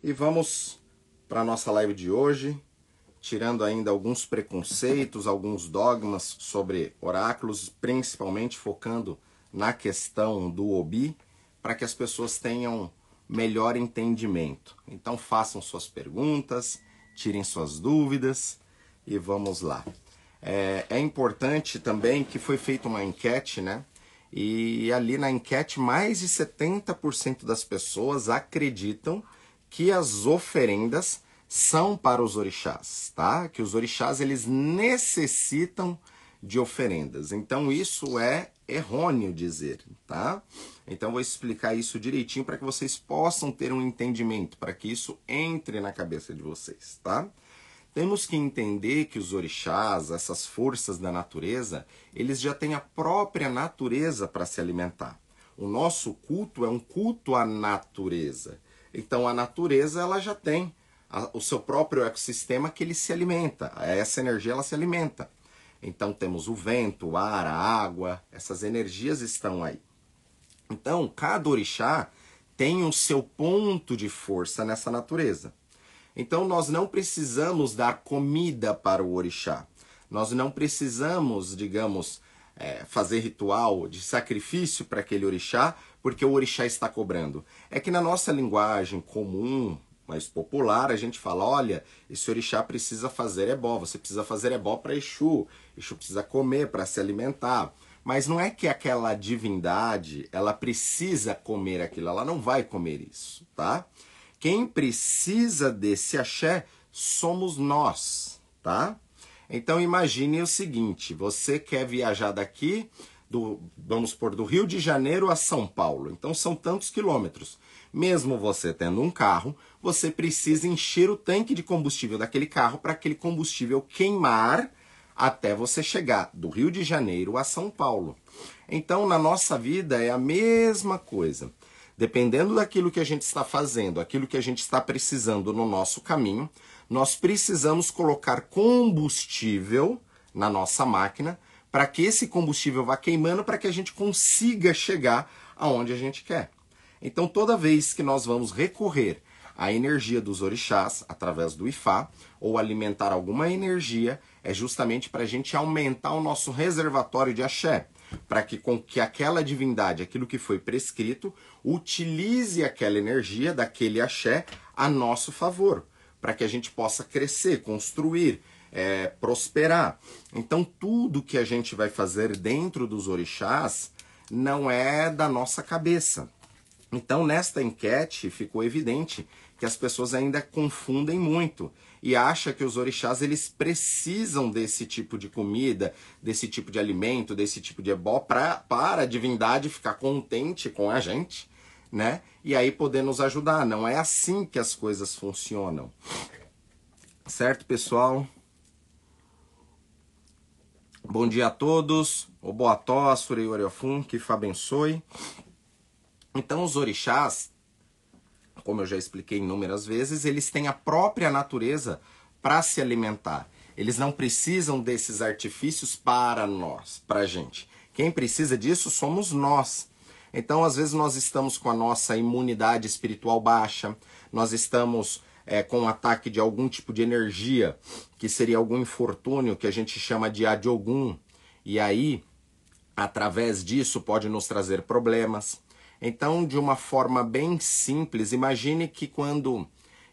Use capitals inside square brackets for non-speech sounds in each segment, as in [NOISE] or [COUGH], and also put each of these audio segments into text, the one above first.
E vamos para a nossa live de hoje, tirando ainda alguns preconceitos, alguns dogmas sobre oráculos, principalmente focando na questão do Obi, para que as pessoas tenham melhor entendimento. Então façam suas perguntas, tirem suas dúvidas e vamos lá. É, é importante também que foi feita uma enquete, né? E ali na enquete, mais de 70% das pessoas acreditam que as oferendas são para os orixás, tá? Que os orixás eles necessitam de oferendas. Então isso é errôneo dizer, tá? Então vou explicar isso direitinho para que vocês possam ter um entendimento, para que isso entre na cabeça de vocês, tá? Temos que entender que os orixás, essas forças da natureza, eles já têm a própria natureza para se alimentar. O nosso culto é um culto à natureza. Então a natureza ela já tem a, o seu próprio ecossistema que ele se alimenta. Essa energia ela se alimenta. Então temos o vento, o ar, a água, essas energias estão aí. Então cada orixá tem o seu ponto de força nessa natureza. Então nós não precisamos dar comida para o orixá. Nós não precisamos, digamos, é, fazer ritual de sacrifício para aquele orixá, porque o orixá está cobrando. É que na nossa linguagem comum, mais popular, a gente fala: olha, esse orixá precisa fazer ebó, você precisa fazer ebó para Exu, Exu precisa comer para se alimentar. Mas não é que aquela divindade, ela precisa comer aquilo, ela não vai comer isso, tá? Quem precisa desse axé somos nós, tá? Então imagine o seguinte: você quer viajar daqui, do, vamos por do Rio de Janeiro a São Paulo. Então são tantos quilômetros. Mesmo você tendo um carro, você precisa encher o tanque de combustível daquele carro para aquele combustível queimar até você chegar do Rio de Janeiro a São Paulo. Então, na nossa vida é a mesma coisa. Dependendo daquilo que a gente está fazendo, aquilo que a gente está precisando no nosso caminho, nós precisamos colocar combustível na nossa máquina para que esse combustível vá queimando para que a gente consiga chegar aonde a gente quer. Então, toda vez que nós vamos recorrer à energia dos orixás através do Ifá ou alimentar alguma energia, é justamente para a gente aumentar o nosso reservatório de axé, para que com que aquela divindade, aquilo que foi prescrito, utilize aquela energia daquele axé a nosso favor para que a gente possa crescer, construir, é, prosperar. Então, tudo que a gente vai fazer dentro dos orixás não é da nossa cabeça. Então, nesta enquete ficou evidente que as pessoas ainda confundem muito e acham que os orixás eles precisam desse tipo de comida, desse tipo de alimento, desse tipo de ebó pra, para a divindade ficar contente com a gente né? E aí poder nos ajudar. Não é assim que as coisas funcionam. Certo, pessoal? Bom dia a todos. O Boató, Surei Oriofun, que abençoe. Então, os orixás, como eu já expliquei inúmeras vezes, eles têm a própria natureza para se alimentar. Eles não precisam desses artifícios para nós, para a gente. Quem precisa disso somos nós. Então, às vezes, nós estamos com a nossa imunidade espiritual baixa, nós estamos é, com um ataque de algum tipo de energia, que seria algum infortúnio que a gente chama de adiogum, e aí, através disso, pode nos trazer problemas. Então, de uma forma bem simples, imagine que quando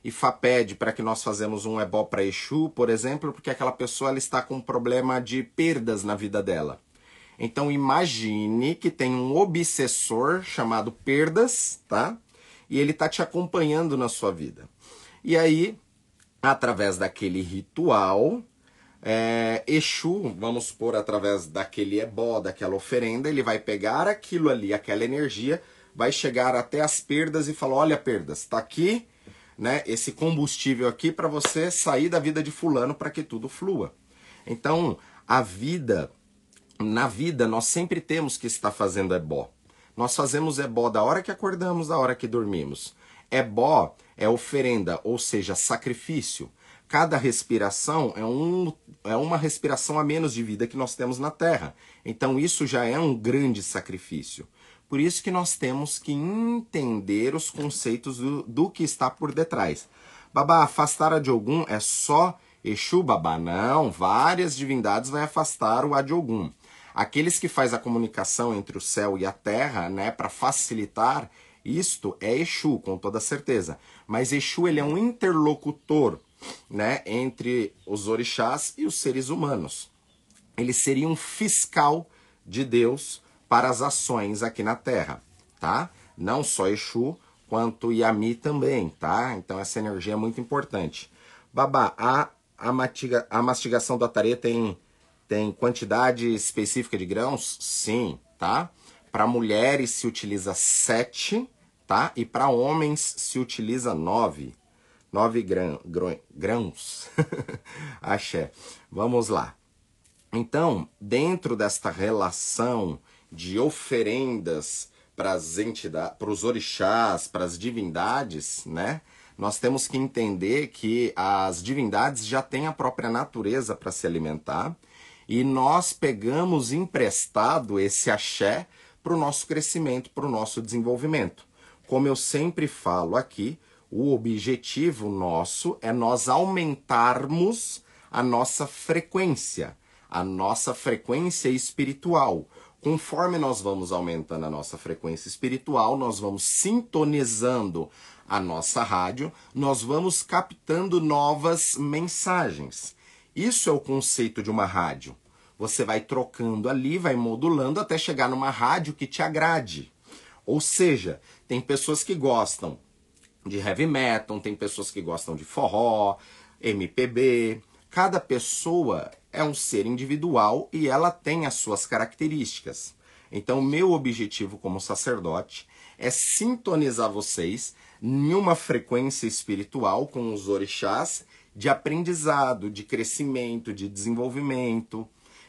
Ifá pede para que nós fazemos um ebó para Exu, por exemplo, porque aquela pessoa ela está com um problema de perdas na vida dela. Então imagine que tem um obsessor chamado perdas, tá? E ele tá te acompanhando na sua vida. E aí, através daquele ritual, é, Exu, vamos supor, através daquele ebó, daquela oferenda, ele vai pegar aquilo ali, aquela energia, vai chegar até as perdas e falar: olha, perdas, tá aqui, né? Esse combustível aqui para você sair da vida de fulano para que tudo flua. Então, a vida na vida nós sempre temos que estar fazendo ebó. Nós fazemos ebó da hora que acordamos, da hora que dormimos. Ebó é oferenda, ou seja, sacrifício. Cada respiração é, um, é uma respiração a menos de vida que nós temos na Terra. Então isso já é um grande sacrifício. Por isso que nós temos que entender os conceitos do, do que está por detrás. Babá, afastar a Diogun é só Exu, babá? Não, várias divindades vai afastar o Adiogun. Aqueles que faz a comunicação entre o céu e a terra, né, para facilitar isto é Exu, com toda certeza. Mas Exu ele é um interlocutor, né, entre os orixás e os seres humanos. Ele seria um fiscal de Deus para as ações aqui na Terra, tá? Não só Exu, quanto Yami também, tá? Então essa energia é muito importante. Babá, a, a, matiga, a mastigação do atarê tem, tem quantidade específica de grãos? Sim, tá? Para mulheres se utiliza 7, tá? E para homens se utiliza 9. 9 grã, grãos. [LAUGHS] Axé. Vamos lá. Então, dentro desta relação de oferendas para as entidades, para os orixás, para as divindades, né? Nós temos que entender que as divindades já têm a própria natureza para se alimentar e nós pegamos emprestado esse axé para o nosso crescimento, para o nosso desenvolvimento. Como eu sempre falo aqui, o objetivo nosso é nós aumentarmos a nossa frequência, a nossa frequência espiritual. Conforme nós vamos aumentando a nossa frequência espiritual, nós vamos sintonizando a nossa rádio, nós vamos captando novas mensagens. Isso é o conceito de uma rádio. Você vai trocando ali, vai modulando até chegar numa rádio que te agrade. Ou seja, tem pessoas que gostam de heavy metal, tem pessoas que gostam de forró, MPB. Cada pessoa é um ser individual e ela tem as suas características. Então, meu objetivo como sacerdote é sintonizar vocês em uma frequência espiritual com os orixás de aprendizado, de crescimento, de desenvolvimento.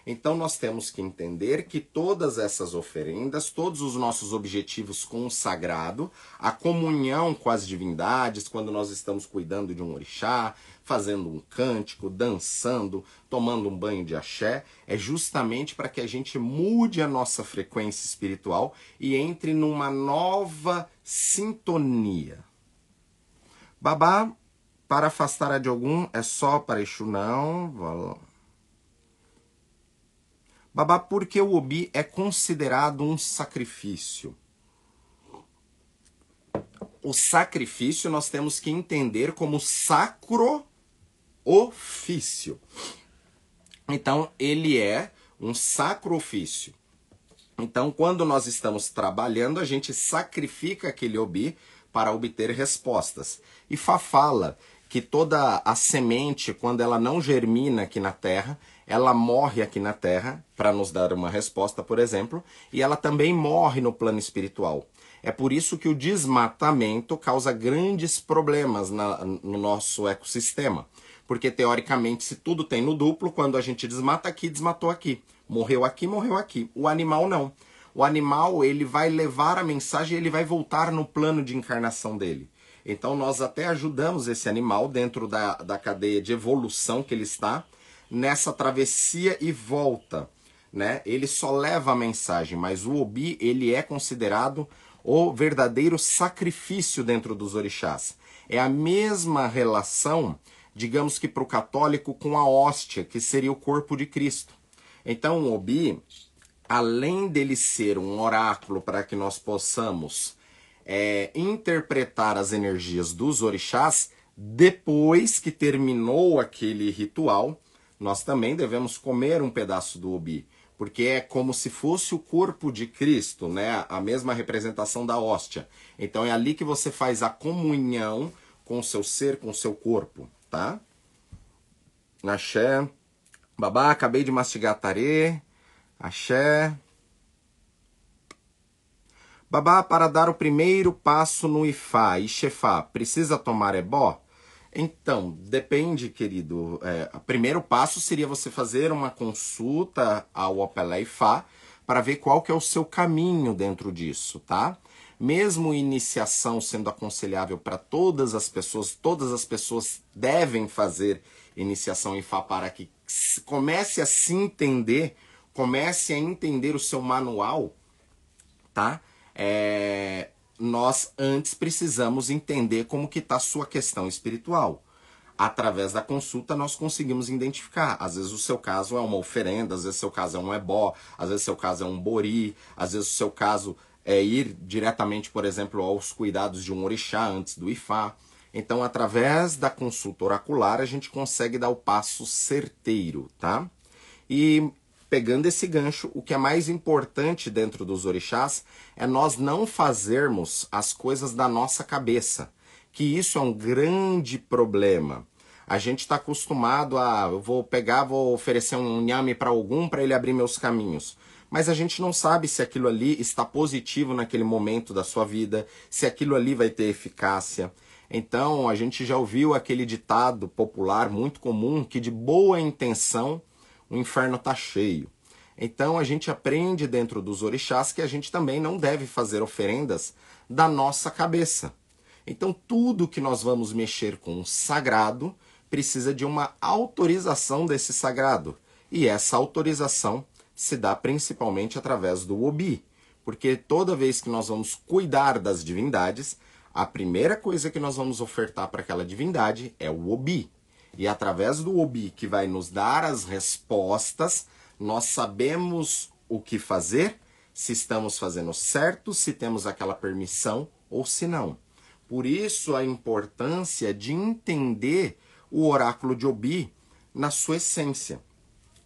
Então nós temos que entender que todas essas oferendas, todos os nossos objetivos com o sagrado, a comunhão com as divindades, quando nós estamos cuidando de um orixá, fazendo um cântico, dançando, tomando um banho de axé, é justamente para que a gente mude a nossa frequência espiritual e entre numa nova sintonia. Babá, para afastar a de algum, é só para Exu não. Babá, porque o obi é considerado um sacrifício? O sacrifício nós temos que entender como sacro ofício. Então, ele é um sacro ofício. Então, quando nós estamos trabalhando, a gente sacrifica aquele obi para obter respostas. E Fá fala que toda a semente, quando ela não germina aqui na terra, ela morre aqui na Terra para nos dar uma resposta, por exemplo, e ela também morre no plano espiritual. É por isso que o desmatamento causa grandes problemas na, no nosso ecossistema. Porque, teoricamente, se tudo tem no duplo, quando a gente desmata aqui, desmatou aqui. Morreu aqui, morreu aqui. O animal não. O animal, ele vai levar a mensagem, ele vai voltar no plano de encarnação dele. Então, nós até ajudamos esse animal dentro da, da cadeia de evolução que ele está, nessa travessia e volta, né? Ele só leva a mensagem, mas o obi ele é considerado o verdadeiro sacrifício dentro dos orixás. É a mesma relação, digamos que para o católico com a hóstia, que seria o corpo de Cristo. Então o obi, além dele ser um oráculo para que nós possamos é, interpretar as energias dos orixás, depois que terminou aquele ritual, nós também devemos comer um pedaço do obi, porque é como se fosse o corpo de Cristo, né? A mesma representação da hóstia. Então é ali que você faz a comunhão com o seu ser, com o seu corpo, tá? Axé. Babá, acabei de mastigar tarê. Axé. Babá, para dar o primeiro passo no Ifá e Xefá, precisa tomar ebó? Então, depende, querido. É, o primeiro passo seria você fazer uma consulta ao Opelé Fá para ver qual que é o seu caminho dentro disso, tá? Mesmo iniciação sendo aconselhável para todas as pessoas, todas as pessoas devem fazer iniciação em Fá para que comece a se entender, comece a entender o seu manual, tá? é, nós antes precisamos entender como que está sua questão espiritual. Através da consulta nós conseguimos identificar. Às vezes o seu caso é uma oferenda, às vezes o seu caso é um ebó, às vezes o seu caso é um bori, às vezes o seu caso é ir diretamente, por exemplo, aos cuidados de um orixá antes do ifá. Então, através da consulta oracular, a gente consegue dar o passo certeiro, tá? E pegando esse gancho, o que é mais importante dentro dos orixás é nós não fazermos as coisas da nossa cabeça, que isso é um grande problema. A gente está acostumado a, eu vou pegar, vou oferecer um nhame para algum para ele abrir meus caminhos. Mas a gente não sabe se aquilo ali está positivo naquele momento da sua vida, se aquilo ali vai ter eficácia. Então, a gente já ouviu aquele ditado popular muito comum que de boa intenção o inferno está cheio. Então a gente aprende dentro dos orixás que a gente também não deve fazer oferendas da nossa cabeça. Então tudo que nós vamos mexer com o sagrado precisa de uma autorização desse sagrado. E essa autorização se dá principalmente através do Obi. Porque toda vez que nós vamos cuidar das divindades, a primeira coisa que nós vamos ofertar para aquela divindade é o Obi. E através do Obi, que vai nos dar as respostas, nós sabemos o que fazer, se estamos fazendo certo, se temos aquela permissão ou se não. Por isso a importância de entender o oráculo de Obi na sua essência.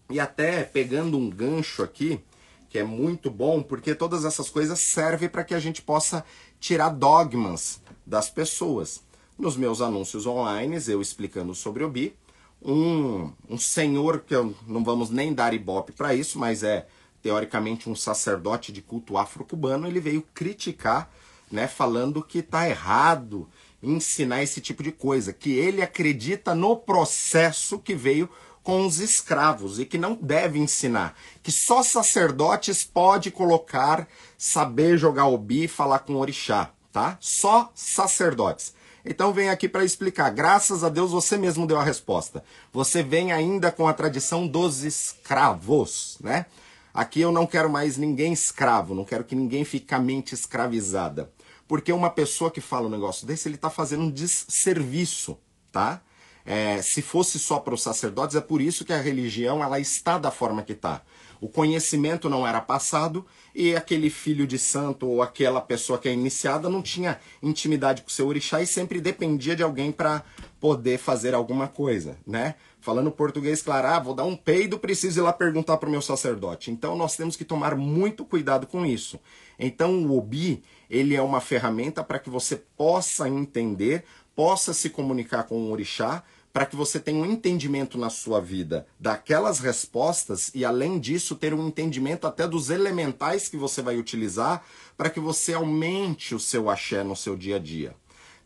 E até pegando um gancho aqui, que é muito bom, porque todas essas coisas servem para que a gente possa tirar dogmas das pessoas nos meus anúncios online, eu explicando sobre o BI, um, um senhor que eu, não vamos nem dar ibope para isso, mas é teoricamente um sacerdote de culto afro-cubano, ele veio criticar, né, falando que está errado ensinar esse tipo de coisa, que ele acredita no processo que veio com os escravos e que não deve ensinar, que só sacerdotes pode colocar, saber jogar o bi e falar com orixá, tá? Só sacerdotes. Então vem aqui para explicar. Graças a Deus você mesmo deu a resposta. Você vem ainda com a tradição dos escravos, né? Aqui eu não quero mais ninguém escravo, não quero que ninguém fique a mente escravizada. Porque uma pessoa que fala um negócio desse, ele está fazendo um desserviço, tá? É, se fosse só para os sacerdotes, é por isso que a religião ela está da forma que está. O conhecimento não era passado e aquele filho de santo ou aquela pessoa que é iniciada não tinha intimidade com o seu orixá e sempre dependia de alguém para poder fazer alguma coisa, né? Falando português, claro, ah, vou dar um peido, preciso ir lá perguntar para o meu sacerdote. Então nós temos que tomar muito cuidado com isso. Então o Obi, ele é uma ferramenta para que você possa entender, possa se comunicar com o orixá, para que você tenha um entendimento na sua vida daquelas respostas e, além disso, ter um entendimento até dos elementais que você vai utilizar para que você aumente o seu axé no seu dia a dia.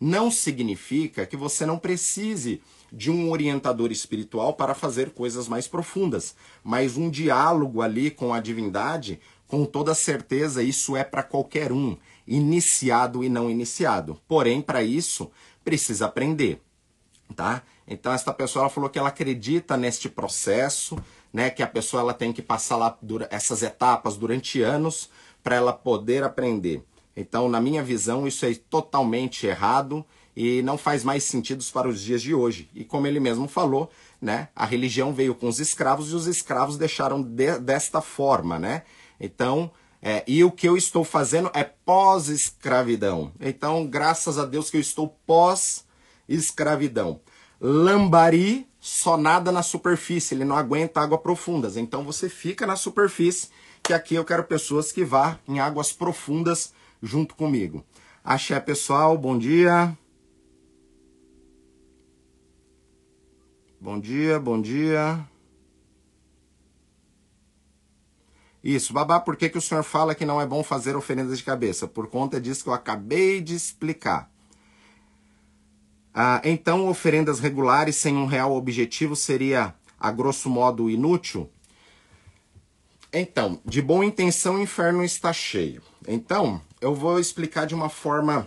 Não significa que você não precise de um orientador espiritual para fazer coisas mais profundas, mas um diálogo ali com a divindade, com toda certeza, isso é para qualquer um, iniciado e não iniciado. Porém, para isso, precisa aprender, tá? Então esta pessoa falou que ela acredita neste processo, né, que a pessoa ela tem que passar lá essas etapas durante anos para ela poder aprender. Então, na minha visão, isso é totalmente errado e não faz mais sentido para os dias de hoje. E como ele mesmo falou, né, a religião veio com os escravos e os escravos deixaram de, desta forma, né? Então, é, e o que eu estou fazendo é pós-escravidão. Então, graças a Deus que eu estou pós-escravidão. Lambari só nada na superfície, ele não aguenta águas profundas. Então você fica na superfície, que aqui eu quero pessoas que vá em águas profundas junto comigo. Axé, pessoal, bom dia. Bom dia, bom dia. Isso, babá, por que, que o senhor fala que não é bom fazer oferendas de cabeça? Por conta disso que eu acabei de explicar. Ah, então, oferendas regulares sem um real objetivo seria, a grosso modo, inútil? Então, de boa intenção, o inferno está cheio. Então, eu vou explicar de uma forma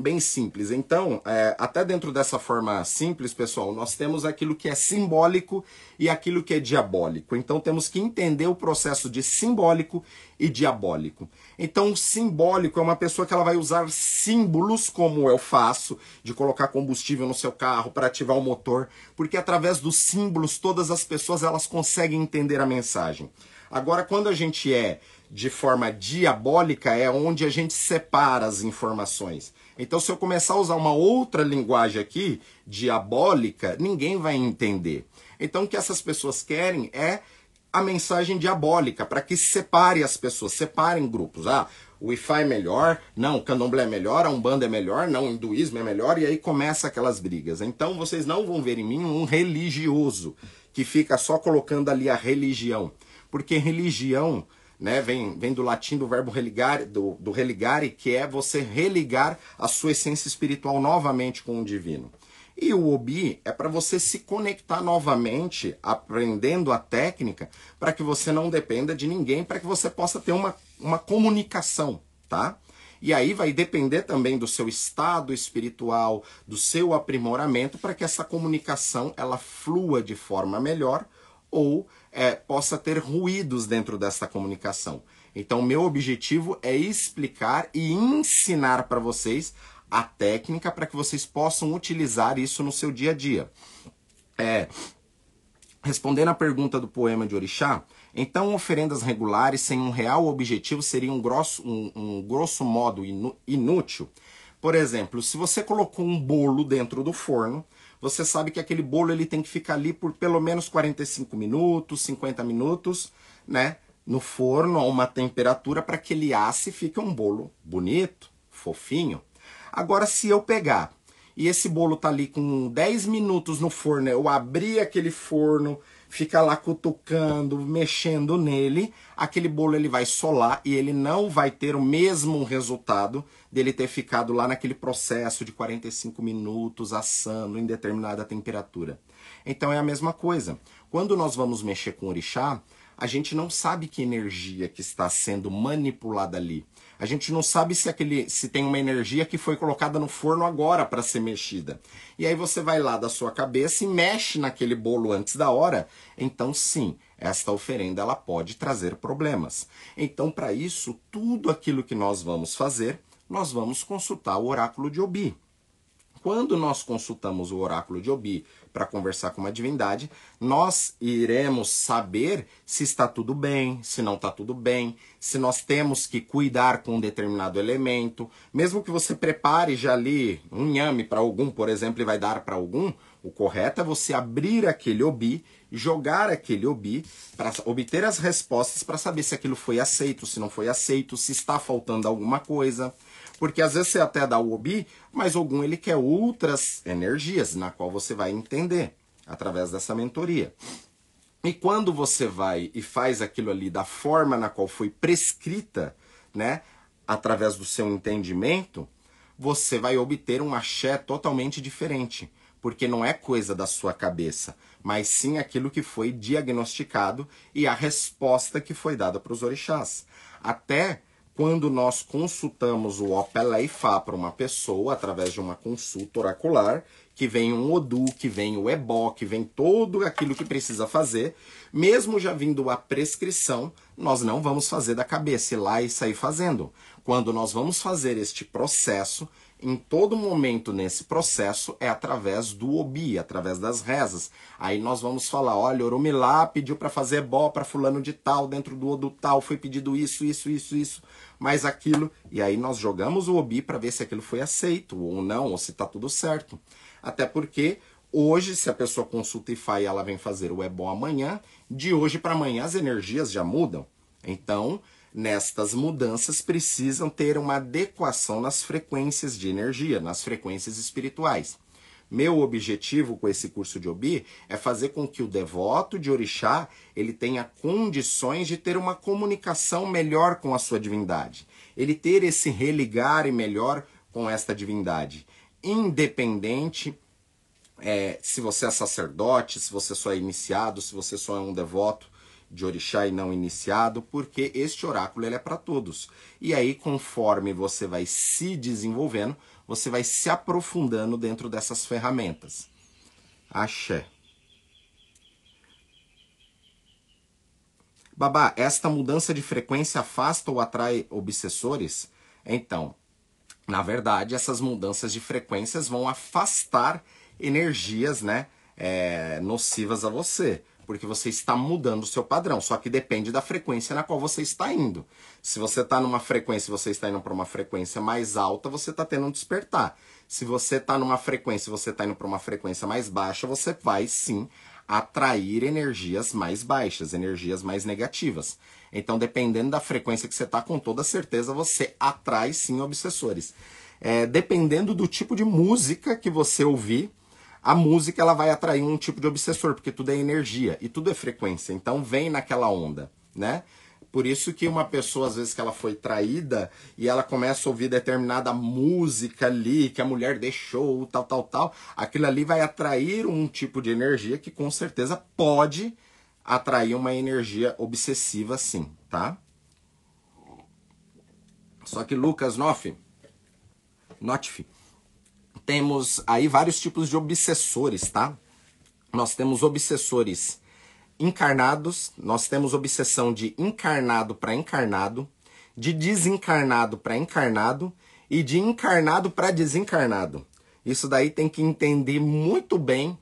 bem simples. Então, é, até dentro dessa forma simples, pessoal, nós temos aquilo que é simbólico e aquilo que é diabólico. Então, temos que entender o processo de simbólico e diabólico. Então, o simbólico é uma pessoa que ela vai usar símbolos, como eu faço, de colocar combustível no seu carro para ativar o motor, porque através dos símbolos todas as pessoas elas conseguem entender a mensagem. Agora, quando a gente é de forma diabólica, é onde a gente separa as informações. Então, se eu começar a usar uma outra linguagem aqui, diabólica, ninguém vai entender. Então, o que essas pessoas querem é a mensagem diabólica, para que separe as pessoas, separem grupos. Ah, o Wi-Fi é melhor, não, o candomblé é melhor, a Umbanda é melhor, não, o hinduísmo é melhor, e aí começa aquelas brigas. Então, vocês não vão ver em mim um religioso que fica só colocando ali a religião. Porque religião né? Vem, vem do latim do verbo religare, do, do religare, que é você religar a sua essência espiritual novamente com o divino. E o Obi é para você se conectar novamente, aprendendo a técnica, para que você não dependa de ninguém, para que você possa ter uma, uma comunicação, tá? E aí vai depender também do seu estado espiritual, do seu aprimoramento, para que essa comunicação ela flua de forma melhor ou é, possa ter ruídos dentro dessa comunicação. Então, meu objetivo é explicar e ensinar para vocês a técnica para que vocês possam utilizar isso no seu dia a dia. É, respondendo à pergunta do poema de Orixá, então oferendas regulares sem um real objetivo seriam um grosso, um, um grosso modo inútil. Por exemplo, se você colocou um bolo dentro do forno, você sabe que aquele bolo ele tem que ficar ali por pelo menos 45 minutos, 50 minutos, né? No forno a uma temperatura para que ele asse e fique um bolo bonito, fofinho. Agora, se eu pegar e esse bolo tá ali com 10 minutos no forno, eu abrir aquele forno, fica lá cutucando, mexendo nele, aquele bolo ele vai solar e ele não vai ter o mesmo resultado dele ter ficado lá naquele processo de 45 minutos assando em determinada temperatura. Então é a mesma coisa. Quando nós vamos mexer com orixá, a gente não sabe que energia que está sendo manipulada ali. A gente não sabe se aquele se tem uma energia que foi colocada no forno agora para ser mexida. E aí você vai lá da sua cabeça e mexe naquele bolo antes da hora. Então sim, esta oferenda ela pode trazer problemas. Então para isso, tudo aquilo que nós vamos fazer, nós vamos consultar o oráculo de Obi. Quando nós consultamos o oráculo de Obi para conversar com uma divindade, nós iremos saber se está tudo bem, se não está tudo bem, se nós temos que cuidar com um determinado elemento. Mesmo que você prepare já ali um nhame para algum, por exemplo, e vai dar para algum, o correto é você abrir aquele obi, jogar aquele obi para obter as respostas para saber se aquilo foi aceito, se não foi aceito, se está faltando alguma coisa. Porque às vezes você até dá o obi, mas algum ele quer outras energias, na qual você vai entender através dessa mentoria. E quando você vai e faz aquilo ali da forma na qual foi prescrita, né, através do seu entendimento, você vai obter um axé totalmente diferente, porque não é coisa da sua cabeça, mas sim aquilo que foi diagnosticado e a resposta que foi dada para os orixás. Até quando nós consultamos o Opeleifá para uma pessoa através de uma consulta oracular, que vem um Odu, que vem o Ebó, que vem todo aquilo que precisa fazer, mesmo já vindo a prescrição, nós não vamos fazer da cabeça ir lá e sair fazendo. Quando nós vamos fazer este processo, em todo momento nesse processo é através do obi, através das rezas. Aí nós vamos falar, olha, Oromilá pediu para fazer bó para fulano de tal, dentro do odu tal foi pedido isso, isso, isso, isso, mais aquilo, e aí nós jogamos o obi para ver se aquilo foi aceito ou não, ou se está tudo certo. Até porque hoje, se a pessoa consulta e ela vem fazer o é bom amanhã, de hoje para amanhã as energias já mudam. Então, nestas mudanças precisam ter uma adequação nas frequências de energia, nas frequências espirituais. Meu objetivo com esse curso de Obi é fazer com que o devoto de orixá ele tenha condições de ter uma comunicação melhor com a sua divindade. Ele ter esse religar melhor com esta divindade, independente é, se você é sacerdote, se você só é iniciado, se você só é um devoto de orixá e não iniciado, porque este oráculo ele é para todos. E aí, conforme você vai se desenvolvendo, você vai se aprofundando dentro dessas ferramentas. Axé. Babá, esta mudança de frequência afasta ou atrai obsessores? Então, na verdade, essas mudanças de frequências vão afastar energias, né, é, nocivas a você, porque você está mudando o seu padrão. Só que depende da frequência na qual você está indo. Se você está numa frequência, você está indo para uma frequência mais alta, você está tendo um despertar. Se você está numa frequência, você está indo para uma frequência mais baixa, você vai sim atrair energias mais baixas, energias mais negativas. Então, dependendo da frequência que você está, com toda certeza você atrai sim obsessores. É, dependendo do tipo de música que você ouvir, a música ela vai atrair um tipo de obsessor, porque tudo é energia e tudo é frequência. Então, vem naquela onda, né? Por isso que uma pessoa, às vezes, que ela foi traída e ela começa a ouvir determinada música ali, que a mulher deixou, tal, tal, tal, aquilo ali vai atrair um tipo de energia que com certeza pode atrair uma energia obsessiva sim, tá? Só que Lucas Noff, Notif, temos aí vários tipos de obsessores, tá? Nós temos obsessores encarnados, nós temos obsessão de encarnado para encarnado, de desencarnado para encarnado e de encarnado para desencarnado. Isso daí tem que entender muito bem,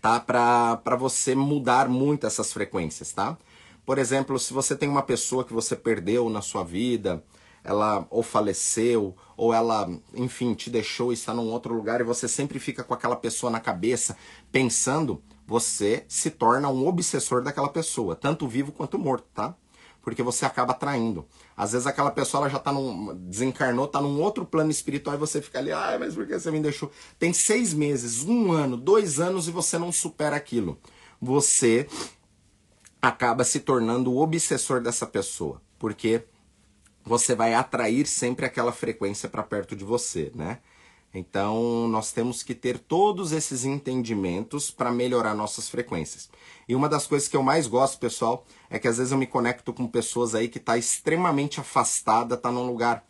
tá? Para você mudar muito essas frequências, tá? Por exemplo, se você tem uma pessoa que você perdeu na sua vida, ela ou faleceu, ou ela, enfim, te deixou e está num outro lugar e você sempre fica com aquela pessoa na cabeça pensando, você se torna um obsessor daquela pessoa, tanto vivo quanto morto, tá? Porque você acaba atraindo. Às vezes aquela pessoa ela já tá num. desencarnou, tá num outro plano espiritual e você fica ali, ah, mas por que você me deixou? Tem seis meses, um ano, dois anos e você não supera aquilo. Você acaba se tornando o obsessor dessa pessoa. Porque você vai atrair sempre aquela frequência para perto de você, né? Então, nós temos que ter todos esses entendimentos para melhorar nossas frequências. E uma das coisas que eu mais gosto, pessoal, é que às vezes eu me conecto com pessoas aí que está extremamente afastada, está num lugar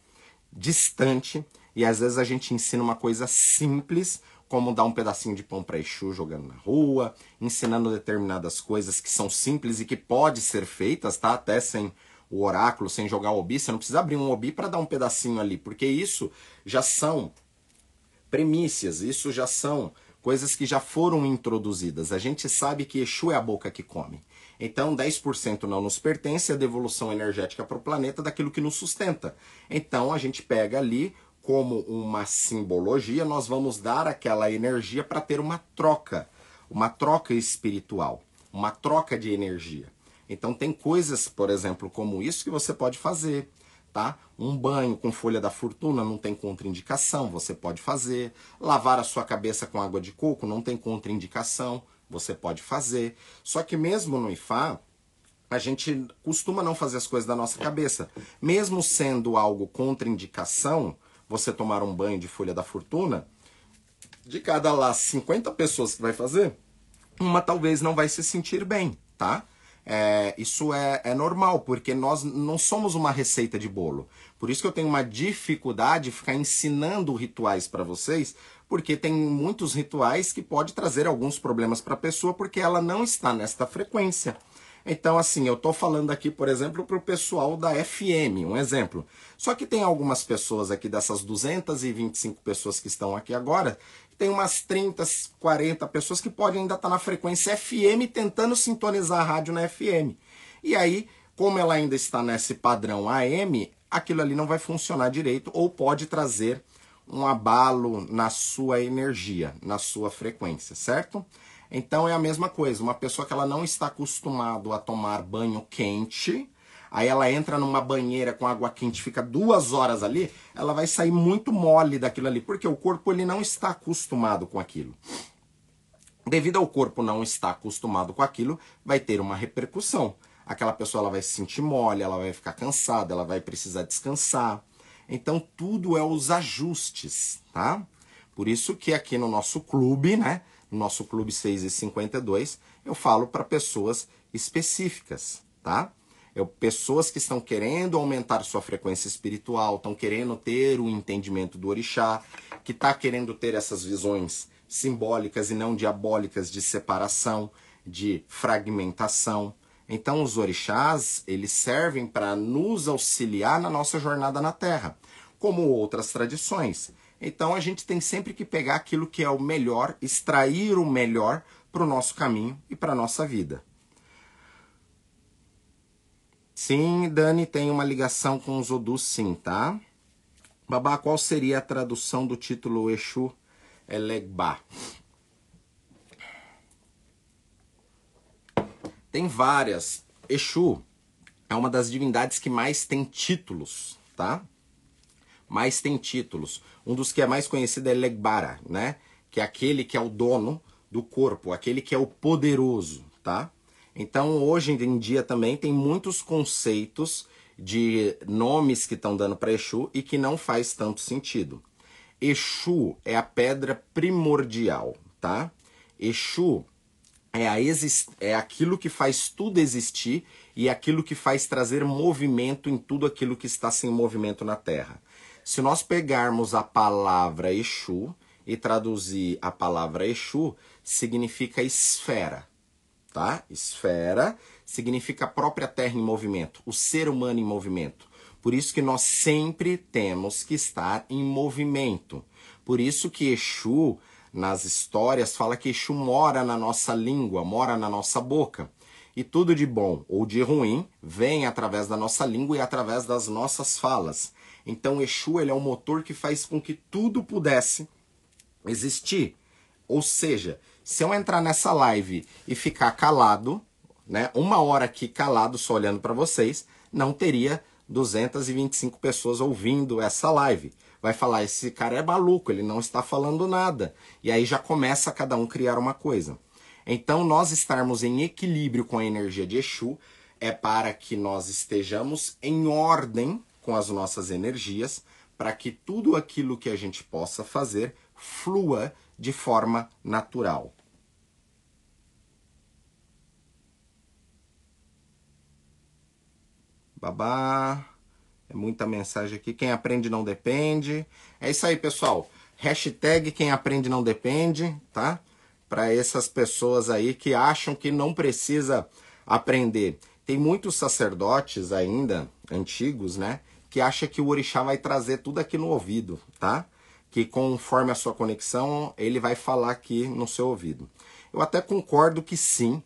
distante, e às vezes a gente ensina uma coisa simples, como dar um pedacinho de pão para Exu jogando na rua, ensinando determinadas coisas que são simples e que pode ser feitas, tá? Até sem o oráculo, sem jogar o obi, você não precisa abrir um obi para dar um pedacinho ali, porque isso já são premissas, isso já são coisas que já foram introduzidas. A gente sabe que Exu é a boca que come. Então, 10% não nos pertence, a devolução energética para o planeta daquilo que nos sustenta. Então, a gente pega ali como uma simbologia, nós vamos dar aquela energia para ter uma troca, uma troca espiritual, uma troca de energia. Então, tem coisas, por exemplo, como isso que você pode fazer tá? Um banho com folha da fortuna não tem contraindicação, você pode fazer. Lavar a sua cabeça com água de coco não tem contraindicação, você pode fazer. Só que mesmo no IFA, a gente costuma não fazer as coisas da nossa cabeça. Mesmo sendo algo contraindicação, você tomar um banho de folha da fortuna, de cada lá 50 pessoas que vai fazer, uma talvez não vai se sentir bem, tá? É, isso é, é normal, porque nós não somos uma receita de bolo. Por isso que eu tenho uma dificuldade de ficar ensinando rituais para vocês, porque tem muitos rituais que pode trazer alguns problemas para a pessoa, porque ela não está nesta frequência. Então, assim, eu estou falando aqui, por exemplo, para o pessoal da FM, um exemplo. Só que tem algumas pessoas aqui, dessas 225 pessoas que estão aqui agora, tem umas 30, 40 pessoas que podem ainda estar tá na frequência FM tentando sintonizar a rádio na FM. E aí, como ela ainda está nesse padrão AM, aquilo ali não vai funcionar direito ou pode trazer um abalo na sua energia, na sua frequência, certo? Então é a mesma coisa, uma pessoa que ela não está acostumado a tomar banho quente, aí ela entra numa banheira com água quente, fica duas horas ali, ela vai sair muito mole daquilo ali, porque o corpo ele não está acostumado com aquilo. Devido ao corpo não estar acostumado com aquilo, vai ter uma repercussão. Aquela pessoa ela vai se sentir mole, ela vai ficar cansada, ela vai precisar descansar. Então tudo é os ajustes, tá? Por isso que aqui no nosso clube, né, no nosso clube 6 e 52, eu falo para pessoas específicas, tá? É pessoas que estão querendo aumentar sua frequência espiritual, estão querendo ter o entendimento do orixá, que está querendo ter essas visões simbólicas e não diabólicas de separação, de fragmentação. Então os orixás, eles servem para nos auxiliar na nossa jornada na Terra, como outras tradições. Então a gente tem sempre que pegar aquilo que é o melhor, extrair o melhor para o nosso caminho e para a nossa vida. Sim, Dani tem uma ligação com os Odus, sim, tá? Babá, qual seria a tradução do título Exu Elegba? Tem várias. Exu é uma das divindades que mais tem títulos, tá? Mais tem títulos. Um dos que é mais conhecido é Legbara, né? Que é aquele que é o dono do corpo, aquele que é o poderoso, tá? Então, hoje em dia também tem muitos conceitos de nomes que estão dando para Exu e que não faz tanto sentido. Exu é a pedra primordial, tá? Exu é, a exist... é aquilo que faz tudo existir e é aquilo que faz trazer movimento em tudo aquilo que está sem movimento na Terra. Se nós pegarmos a palavra Exu e traduzir a palavra Exu, significa esfera, tá? Esfera significa a própria Terra em movimento, o ser humano em movimento. Por isso que nós sempre temos que estar em movimento. Por isso que Exu, nas histórias, fala que Exu mora na nossa língua, mora na nossa boca. E tudo de bom ou de ruim vem através da nossa língua e através das nossas falas. Então Exu ele é o motor que faz com que tudo pudesse existir. Ou seja, se eu entrar nessa live e ficar calado, né, uma hora aqui calado só olhando para vocês, não teria 225 pessoas ouvindo essa live. Vai falar, esse cara é maluco, ele não está falando nada. E aí já começa cada um criar uma coisa. Então, nós estarmos em equilíbrio com a energia de Exu é para que nós estejamos em ordem com as nossas energias, para que tudo aquilo que a gente possa fazer flua de forma natural. Babá. É muita mensagem aqui. Quem aprende não depende. É isso aí, pessoal. Hashtag quem aprende não depende, tá? Para essas pessoas aí que acham que não precisa aprender. Tem muitos sacerdotes ainda, antigos, né? Que acham que o orixá vai trazer tudo aqui no ouvido, tá? Que conforme a sua conexão, ele vai falar aqui no seu ouvido. Eu até concordo que sim,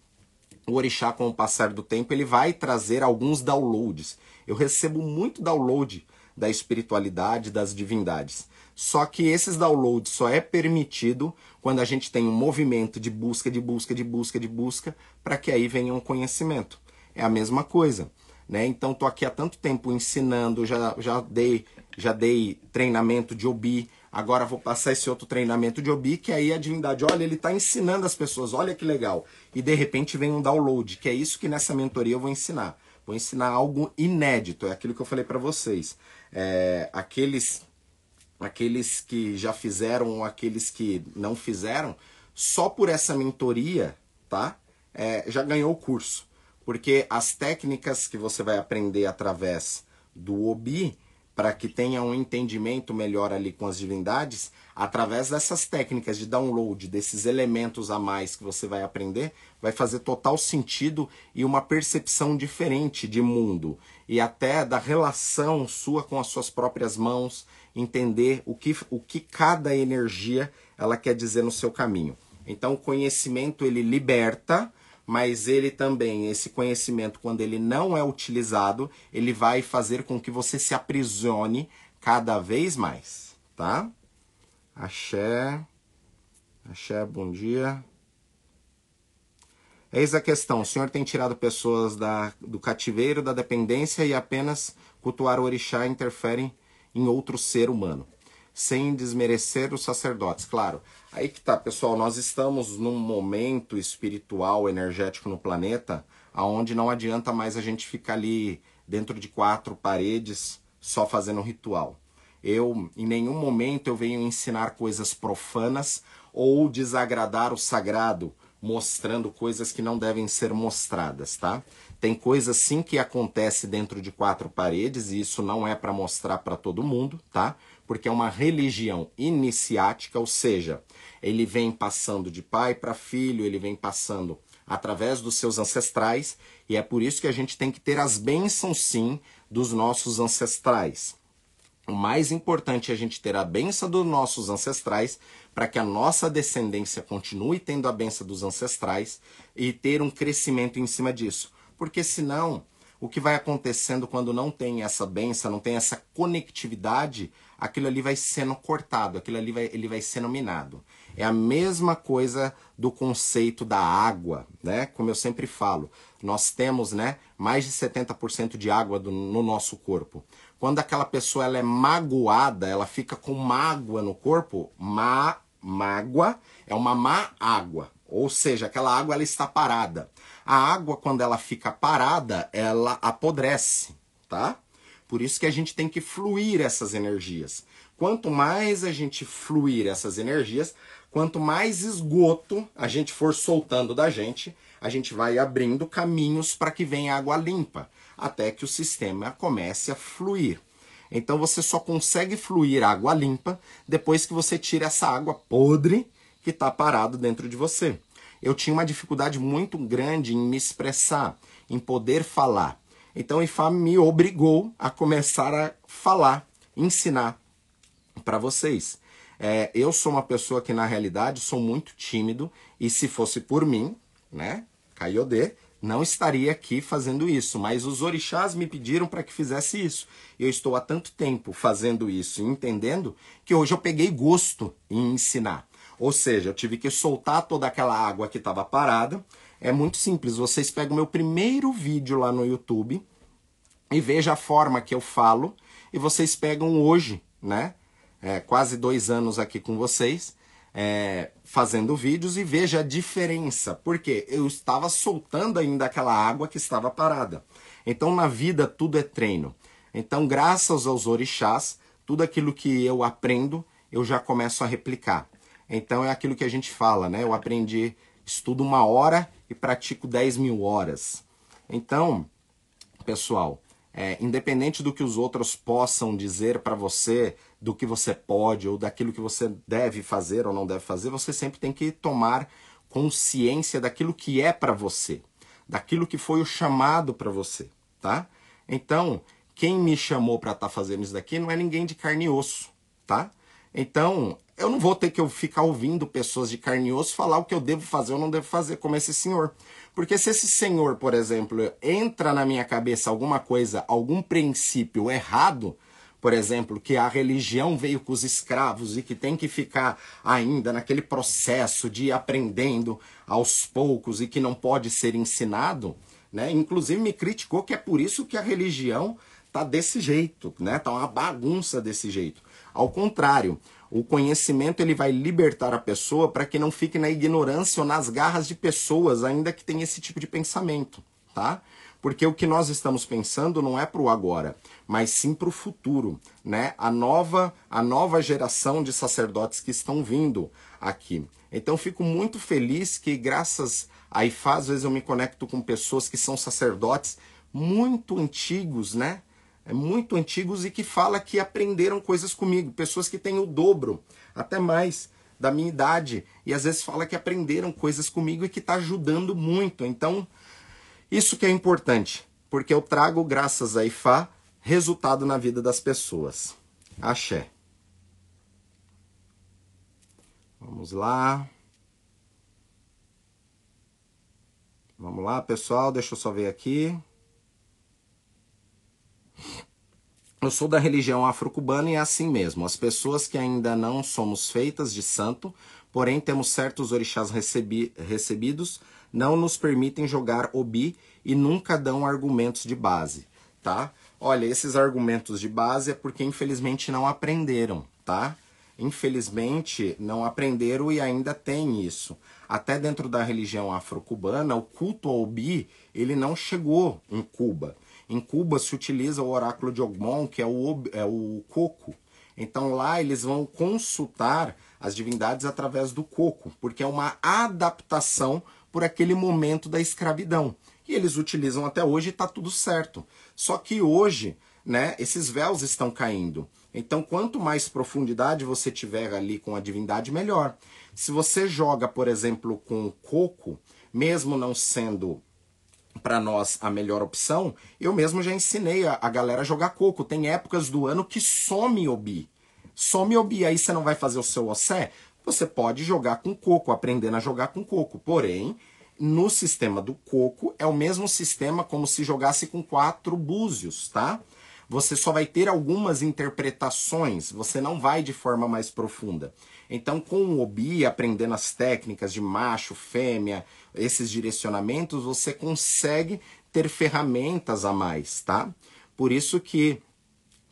o orixá, com o passar do tempo, ele vai trazer alguns downloads. Eu recebo muito download da espiritualidade, das divindades. Só que esses downloads só é permitido quando a gente tem um movimento de busca, de busca, de busca, de busca, para que aí venha um conhecimento. É a mesma coisa. Né? Então tô aqui há tanto tempo ensinando, já, já dei já dei treinamento de Obi, agora vou passar esse outro treinamento de Obi, que aí a divindade, olha, ele está ensinando as pessoas, olha que legal. E de repente vem um download, que é isso que nessa mentoria eu vou ensinar. Vou ensinar algo inédito, é aquilo que eu falei para vocês. É, aqueles, aqueles que já fizeram ou aqueles que não fizeram, só por essa mentoria, tá? É, já ganhou o curso. Porque as técnicas que você vai aprender através do Obi, para que tenha um entendimento melhor ali com as divindades, através dessas técnicas de download, desses elementos a mais que você vai aprender, vai fazer total sentido e uma percepção diferente de mundo e até da relação sua com as suas próprias mãos, entender o que, o que cada energia ela quer dizer no seu caminho. Então o conhecimento ele liberta, mas ele também, esse conhecimento, quando ele não é utilizado, ele vai fazer com que você se aprisione cada vez mais, tá? Axé, axé, bom dia. Eis a questão: o senhor tem tirado pessoas da, do cativeiro, da dependência e apenas cultuar o orixá interferem em outro ser humano sem desmerecer os sacerdotes. Claro, aí que tá, pessoal, nós estamos num momento espiritual, energético no planeta, aonde não adianta mais a gente ficar ali dentro de quatro paredes só fazendo ritual. Eu, em nenhum momento, eu venho ensinar coisas profanas ou desagradar o sagrado mostrando coisas que não devem ser mostradas, tá? Tem coisas sim que acontece dentro de quatro paredes e isso não é para mostrar para todo mundo, tá? Porque é uma religião iniciática, ou seja, ele vem passando de pai para filho, ele vem passando através dos seus ancestrais, e é por isso que a gente tem que ter as bênçãos sim dos nossos ancestrais. O mais importante é a gente ter a benção dos nossos ancestrais para que a nossa descendência continue tendo a benção dos ancestrais e ter um crescimento em cima disso. Porque senão, o que vai acontecendo quando não tem essa benção, não tem essa conectividade, aquilo ali vai sendo cortado, aquilo ali vai, ele vai sendo minado. É a mesma coisa do conceito da água, né? Como eu sempre falo, nós temos, né, mais de 70% de água do, no nosso corpo. Quando aquela pessoa ela é magoada, ela fica com mágoa no corpo, má, mágoa é uma má água, ou seja, aquela água ela está parada. A água quando ela fica parada, ela apodrece, tá? Por isso que a gente tem que fluir essas energias. Quanto mais a gente fluir essas energias, quanto mais esgoto a gente for soltando da gente, a gente vai abrindo caminhos para que venha água limpa até que o sistema comece a fluir. Então você só consegue fluir água limpa depois que você tira essa água podre que está parado dentro de você. Eu tinha uma dificuldade muito grande em me expressar, em poder falar. Então o IFA me obrigou a começar a falar, ensinar para vocês. É, eu sou uma pessoa que na realidade sou muito tímido e se fosse por mim, né, Kaiode, não estaria aqui fazendo isso, mas os orixás me pediram para que fizesse isso. Eu estou há tanto tempo fazendo isso e entendendo que hoje eu peguei gosto em ensinar. Ou seja, eu tive que soltar toda aquela água que estava parada. É muito simples, vocês pegam o meu primeiro vídeo lá no YouTube e vejam a forma que eu falo e vocês pegam hoje, né? É, quase dois anos aqui com vocês é, fazendo vídeos e veja a diferença, porque eu estava soltando ainda aquela água que estava parada. Então na vida tudo é treino. Então, graças aos orixás, tudo aquilo que eu aprendo, eu já começo a replicar. Então é aquilo que a gente fala, né? Eu aprendi, estudo uma hora e pratico 10 mil horas. Então, pessoal, é, independente do que os outros possam dizer para você, do que você pode ou daquilo que você deve fazer ou não deve fazer, você sempre tem que tomar consciência daquilo que é para você, daquilo que foi o chamado para você, tá? Então, quem me chamou para estar tá fazendo isso daqui não é ninguém de carne e osso, tá? Então, eu não vou ter que ficar ouvindo pessoas de carne e osso falar o que eu devo fazer ou não devo fazer, como esse senhor. Porque se esse senhor, por exemplo, entra na minha cabeça alguma coisa, algum princípio errado, por exemplo, que a religião veio com os escravos e que tem que ficar ainda naquele processo de aprendendo aos poucos e que não pode ser ensinado, né? Inclusive me criticou que é por isso que a religião tá desse jeito, né? Tá uma bagunça desse jeito. Ao contrário, o conhecimento ele vai libertar a pessoa para que não fique na ignorância ou nas garras de pessoas ainda que tenha esse tipo de pensamento, tá? Porque o que nós estamos pensando não é para o agora, mas sim para o futuro, né? A nova, a nova geração de sacerdotes que estão vindo aqui. Então fico muito feliz que graças a IFA, às vezes eu me conecto com pessoas que são sacerdotes muito antigos, né? É, muito antigos e que fala que aprenderam coisas comigo, pessoas que têm o dobro, até mais da minha idade, e às vezes fala que aprenderam coisas comigo e que está ajudando muito. Então, isso que é importante, porque eu trago, graças a Ifá, resultado na vida das pessoas. Axé. Vamos lá. Vamos lá, pessoal, deixa eu só ver aqui. Eu sou da religião afro-cubana e é assim mesmo. As pessoas que ainda não somos feitas de santo, porém temos certos orixás recebi recebidos, não nos permitem jogar obi e nunca dão argumentos de base, tá? Olha, esses argumentos de base é porque infelizmente não aprenderam, tá? Infelizmente não aprenderam e ainda tem isso. Até dentro da religião afro-cubana, o culto ao obi, ele não chegou em Cuba. Em Cuba se utiliza o oráculo de Ogmon, que é o, é o coco. Então lá eles vão consultar as divindades através do coco, porque é uma adaptação por aquele momento da escravidão. E eles utilizam até hoje e está tudo certo. Só que hoje, né, esses véus estão caindo. Então, quanto mais profundidade você tiver ali com a divindade, melhor. Se você joga, por exemplo, com coco, mesmo não sendo para nós a melhor opção, eu mesmo já ensinei a, a, galera a jogar coco. Tem épocas do ano que some obi. Some obi, aí você não vai fazer o seu ossé? Você pode jogar com coco, aprendendo a jogar com coco. Porém, no sistema do coco, é o mesmo sistema como se jogasse com quatro búzios, tá? Você só vai ter algumas interpretações, você não vai de forma mais profunda. Então, com o Obi, aprendendo as técnicas de macho, fêmea, esses direcionamentos, você consegue ter ferramentas a mais, tá? Por isso que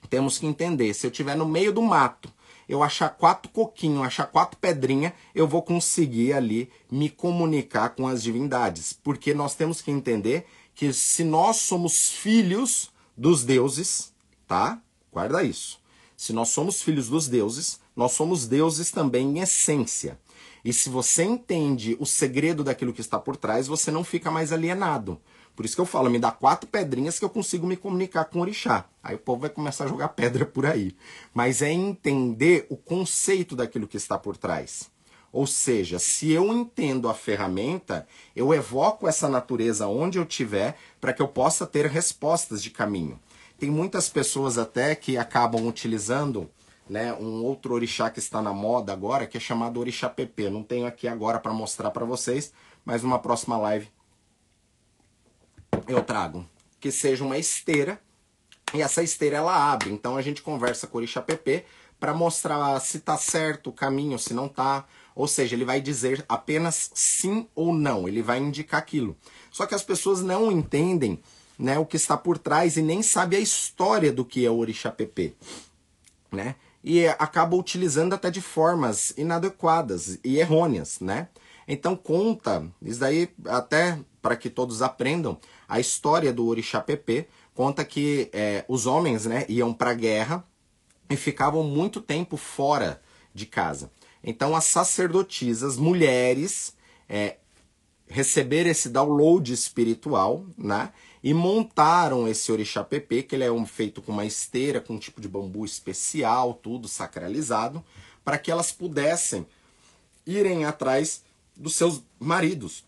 temos que entender, se eu estiver no meio do mato, eu achar quatro coquinhos, achar quatro pedrinhas, eu vou conseguir ali me comunicar com as divindades. Porque nós temos que entender que se nós somos filhos dos deuses, tá? Guarda isso. Se nós somos filhos dos deuses, nós somos deuses também em essência. E se você entende o segredo daquilo que está por trás, você não fica mais alienado. Por isso que eu falo, me dá quatro pedrinhas que eu consigo me comunicar com o orixá. Aí o povo vai começar a jogar pedra por aí. Mas é entender o conceito daquilo que está por trás. Ou seja, se eu entendo a ferramenta, eu evoco essa natureza onde eu tiver para que eu possa ter respostas de caminho. Tem muitas pessoas até que acabam utilizando né, um outro orixá que está na moda agora, que é chamado orixá PP. Não tenho aqui agora para mostrar para vocês, mas numa próxima live eu trago. Que seja uma esteira, e essa esteira ela abre. Então a gente conversa com o orixá PP para mostrar se está certo o caminho, se não está. Ou seja, ele vai dizer apenas sim ou não, ele vai indicar aquilo. Só que as pessoas não entendem né, o que está por trás e nem sabe a história do que é o orixá PP, né? E acaba utilizando até de formas inadequadas e errôneas, né? Então conta, isso daí até para que todos aprendam, a história do orixá PP conta que é, os homens, né, iam para a guerra e ficavam muito tempo fora de casa. Então as sacerdotisas, mulheres, é, receberam esse download espiritual, né? E montaram esse orixá PP, que ele é um, feito com uma esteira, com um tipo de bambu especial, tudo sacralizado, para que elas pudessem irem atrás dos seus maridos.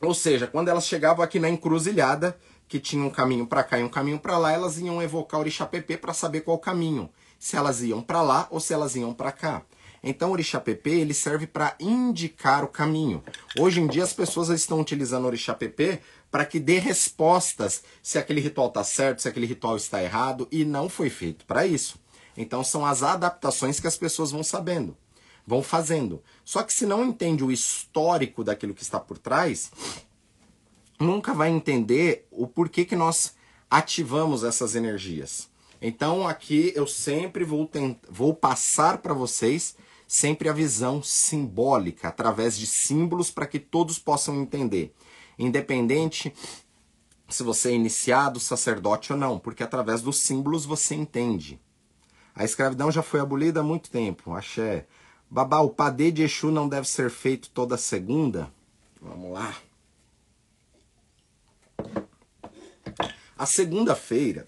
Ou seja, quando elas chegavam aqui na encruzilhada, que tinha um caminho para cá e um caminho para lá, elas iam evocar o orixá PP para saber qual caminho, se elas iam para lá ou se elas iam para cá. Então o orixá PP ele serve para indicar o caminho. Hoje em dia as pessoas estão utilizando o orixá PP para que dê respostas se aquele ritual está certo, se aquele ritual está errado, e não foi feito para isso. Então são as adaptações que as pessoas vão sabendo, vão fazendo. Só que se não entende o histórico daquilo que está por trás, nunca vai entender o porquê que nós ativamos essas energias. Então aqui eu sempre vou, vou passar para vocês sempre a visão simbólica, através de símbolos para que todos possam entender independente se você é iniciado, sacerdote ou não, porque através dos símbolos você entende. A escravidão já foi abolida há muito tempo, axé. Babá, o padê de Exu não deve ser feito toda segunda? Vamos lá. A segunda-feira,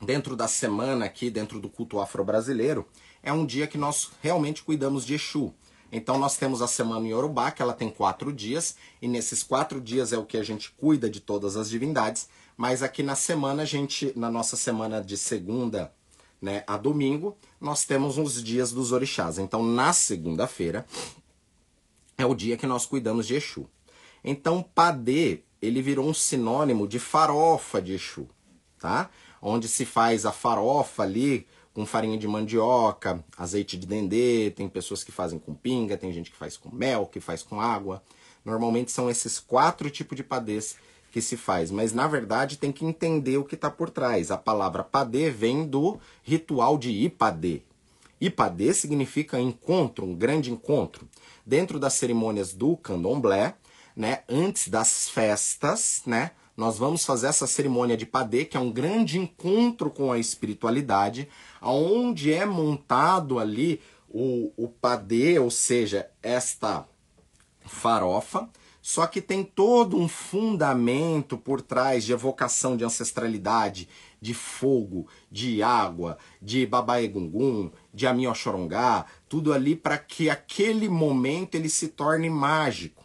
dentro da semana aqui, dentro do culto afro-brasileiro, é um dia que nós realmente cuidamos de Exu. Então nós temos a semana em Yorubá, que ela tem quatro dias, e nesses quatro dias é o que a gente cuida de todas as divindades, mas aqui na semana, a gente, na nossa semana de segunda né, a domingo, nós temos os dias dos orixás. Então na segunda-feira é o dia que nós cuidamos de Exu. Então Padê, ele virou um sinônimo de farofa de Exu, tá? Onde se faz a farofa ali com farinha de mandioca, azeite de dendê, tem pessoas que fazem com pinga, tem gente que faz com mel, que faz com água. Normalmente são esses quatro tipos de padês que se faz, mas na verdade tem que entender o que está por trás. A palavra padê vem do ritual de Ipadê. Ipadê significa encontro, um grande encontro. Dentro das cerimônias do candomblé, né, antes das festas, né, nós vamos fazer essa cerimônia de padê, que é um grande encontro com a espiritualidade, onde é montado ali o, o padê, ou seja, esta farofa, só que tem todo um fundamento por trás de evocação de ancestralidade, de fogo, de água, de babae gungun, de amiochorongá, tudo ali para que aquele momento ele se torne mágico.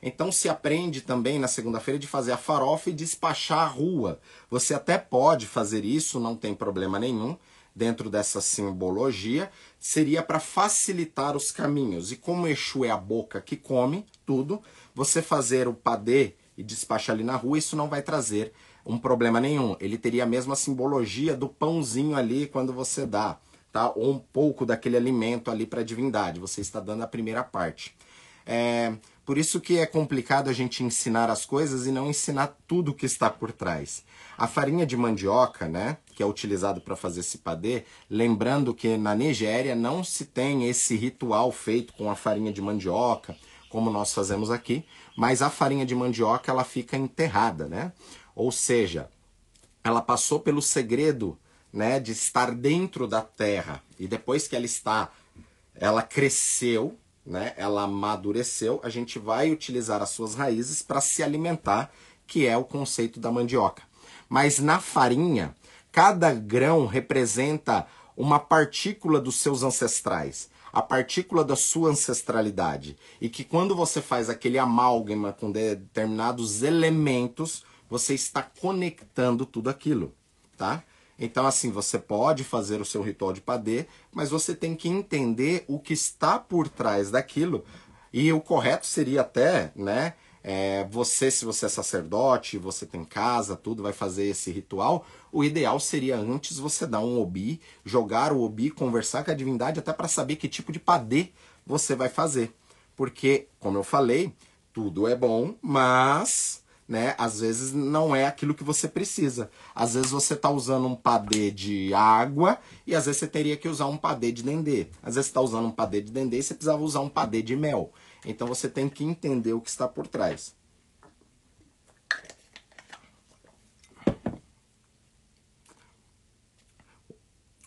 Então se aprende também na segunda-feira de fazer a farofa e despachar a rua. Você até pode fazer isso, não tem problema nenhum, dentro dessa simbologia, seria para facilitar os caminhos. E como Exu é a boca que come tudo, você fazer o padê e despachar ali na rua, isso não vai trazer um problema nenhum. Ele teria a mesma simbologia do pãozinho ali quando você dá, tá? Ou um pouco daquele alimento ali para a divindade. Você está dando a primeira parte. É, por isso que é complicado a gente ensinar as coisas e não ensinar tudo que está por trás. A farinha de mandioca, né, que é utilizado para fazer esse padê, lembrando que na Nigéria não se tem esse ritual feito com a farinha de mandioca, como nós fazemos aqui, mas a farinha de mandioca ela fica enterrada, né? Ou seja, ela passou pelo segredo, né, de estar dentro da terra e depois que ela está, ela cresceu, né, ela amadureceu, a gente vai utilizar as suas raízes para se alimentar, que é o conceito da mandioca. Mas na farinha, cada grão representa uma partícula dos seus ancestrais, a partícula da sua ancestralidade. E que quando você faz aquele amálgama com determinados elementos, você está conectando tudo aquilo, tá? Então, assim, você pode fazer o seu ritual de padê, mas você tem que entender o que está por trás daquilo. E o correto seria até, né? É, você, se você é sacerdote, você tem casa, tudo, vai fazer esse ritual. O ideal seria antes você dar um obi, jogar o obi, conversar com a divindade, até para saber que tipo de padê você vai fazer. Porque, como eu falei, tudo é bom, mas né? Às vezes não é aquilo que você precisa. Às vezes você está usando um padê de água e às vezes você teria que usar um padê de dendê. Às vezes você está usando um padê de dendê e você precisava usar um padê de mel. Então você tem que entender o que está por trás.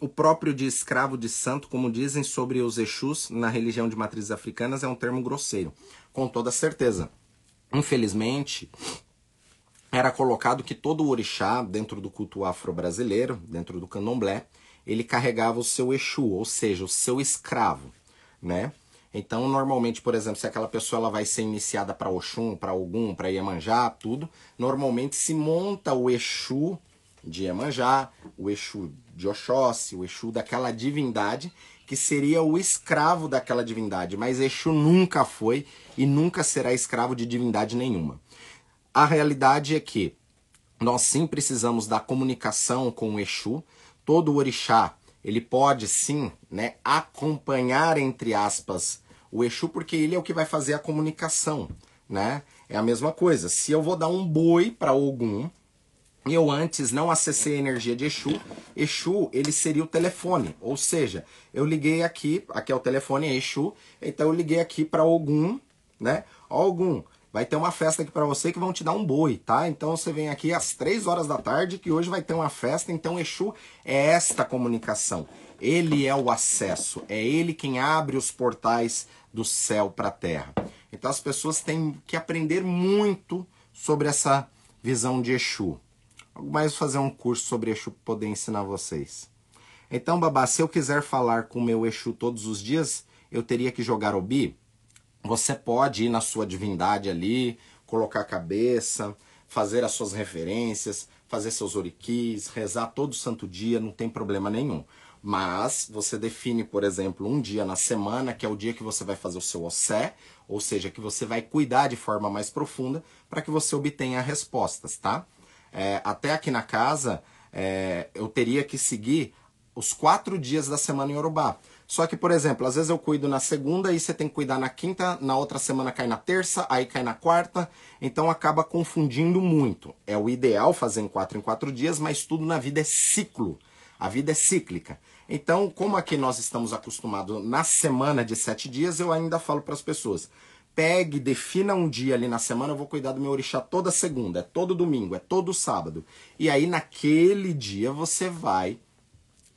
O próprio de escravo de santo, como dizem sobre os Exus na religião de matrizes africanas, é um termo grosseiro, com toda certeza. Infelizmente, era colocado que todo orixá, dentro do culto afro-brasileiro, dentro do candomblé, ele carregava o seu Exu, ou seja, o seu escravo, né? Então, normalmente, por exemplo, se aquela pessoa ela vai ser iniciada para Oxum, para Ogum, para Iemanjá, tudo, normalmente se monta o Exu de Iemanjá, o Exu de Oxóssi, o Exu daquela divindade, que seria o escravo daquela divindade, mas Exu nunca foi e nunca será escravo de divindade nenhuma. A realidade é que nós sim precisamos da comunicação com o Exu. Todo orixá, ele pode sim, né, acompanhar entre aspas o Exu porque ele é o que vai fazer a comunicação, né? É a mesma coisa. Se eu vou dar um boi para Ogum, e eu antes não acessei a energia de Exu, Exu ele seria o telefone, ou seja, eu liguei aqui, aqui é o telefone é Exu, então eu liguei aqui para Ogum, né? Ogum, vai ter uma festa aqui para você que vão te dar um boi, tá? Então você vem aqui às três horas da tarde que hoje vai ter uma festa. Então Exu é esta comunicação. Ele é o acesso, é ele quem abre os portais do céu para a terra. Então as pessoas têm que aprender muito sobre essa visão de Exu. Mais fazer um curso sobre Exu para poder ensinar vocês. Então, babá, se eu quiser falar com o meu Exu todos os dias, eu teria que jogar o bi? Você pode ir na sua divindade ali, colocar a cabeça, fazer as suas referências, fazer seus oriquis, rezar todo santo dia, não tem problema nenhum. Mas você define, por exemplo, um dia na semana, que é o dia que você vai fazer o seu ossé, ou seja, que você vai cuidar de forma mais profunda para que você obtenha respostas, tá? É, até aqui na casa, é, eu teria que seguir os quatro dias da semana em Urubá. Só que, por exemplo, às vezes eu cuido na segunda e você tem que cuidar na quinta, na outra semana cai na terça, aí cai na quarta, então acaba confundindo muito. É o ideal fazer em quatro em quatro dias, mas tudo na vida é ciclo. A vida é cíclica. Então, como aqui nós estamos acostumados na semana de sete dias, eu ainda falo para as pessoas: pegue, defina um dia ali na semana, eu vou cuidar do meu orixá toda segunda, é todo domingo, é todo sábado. E aí, naquele dia, você vai,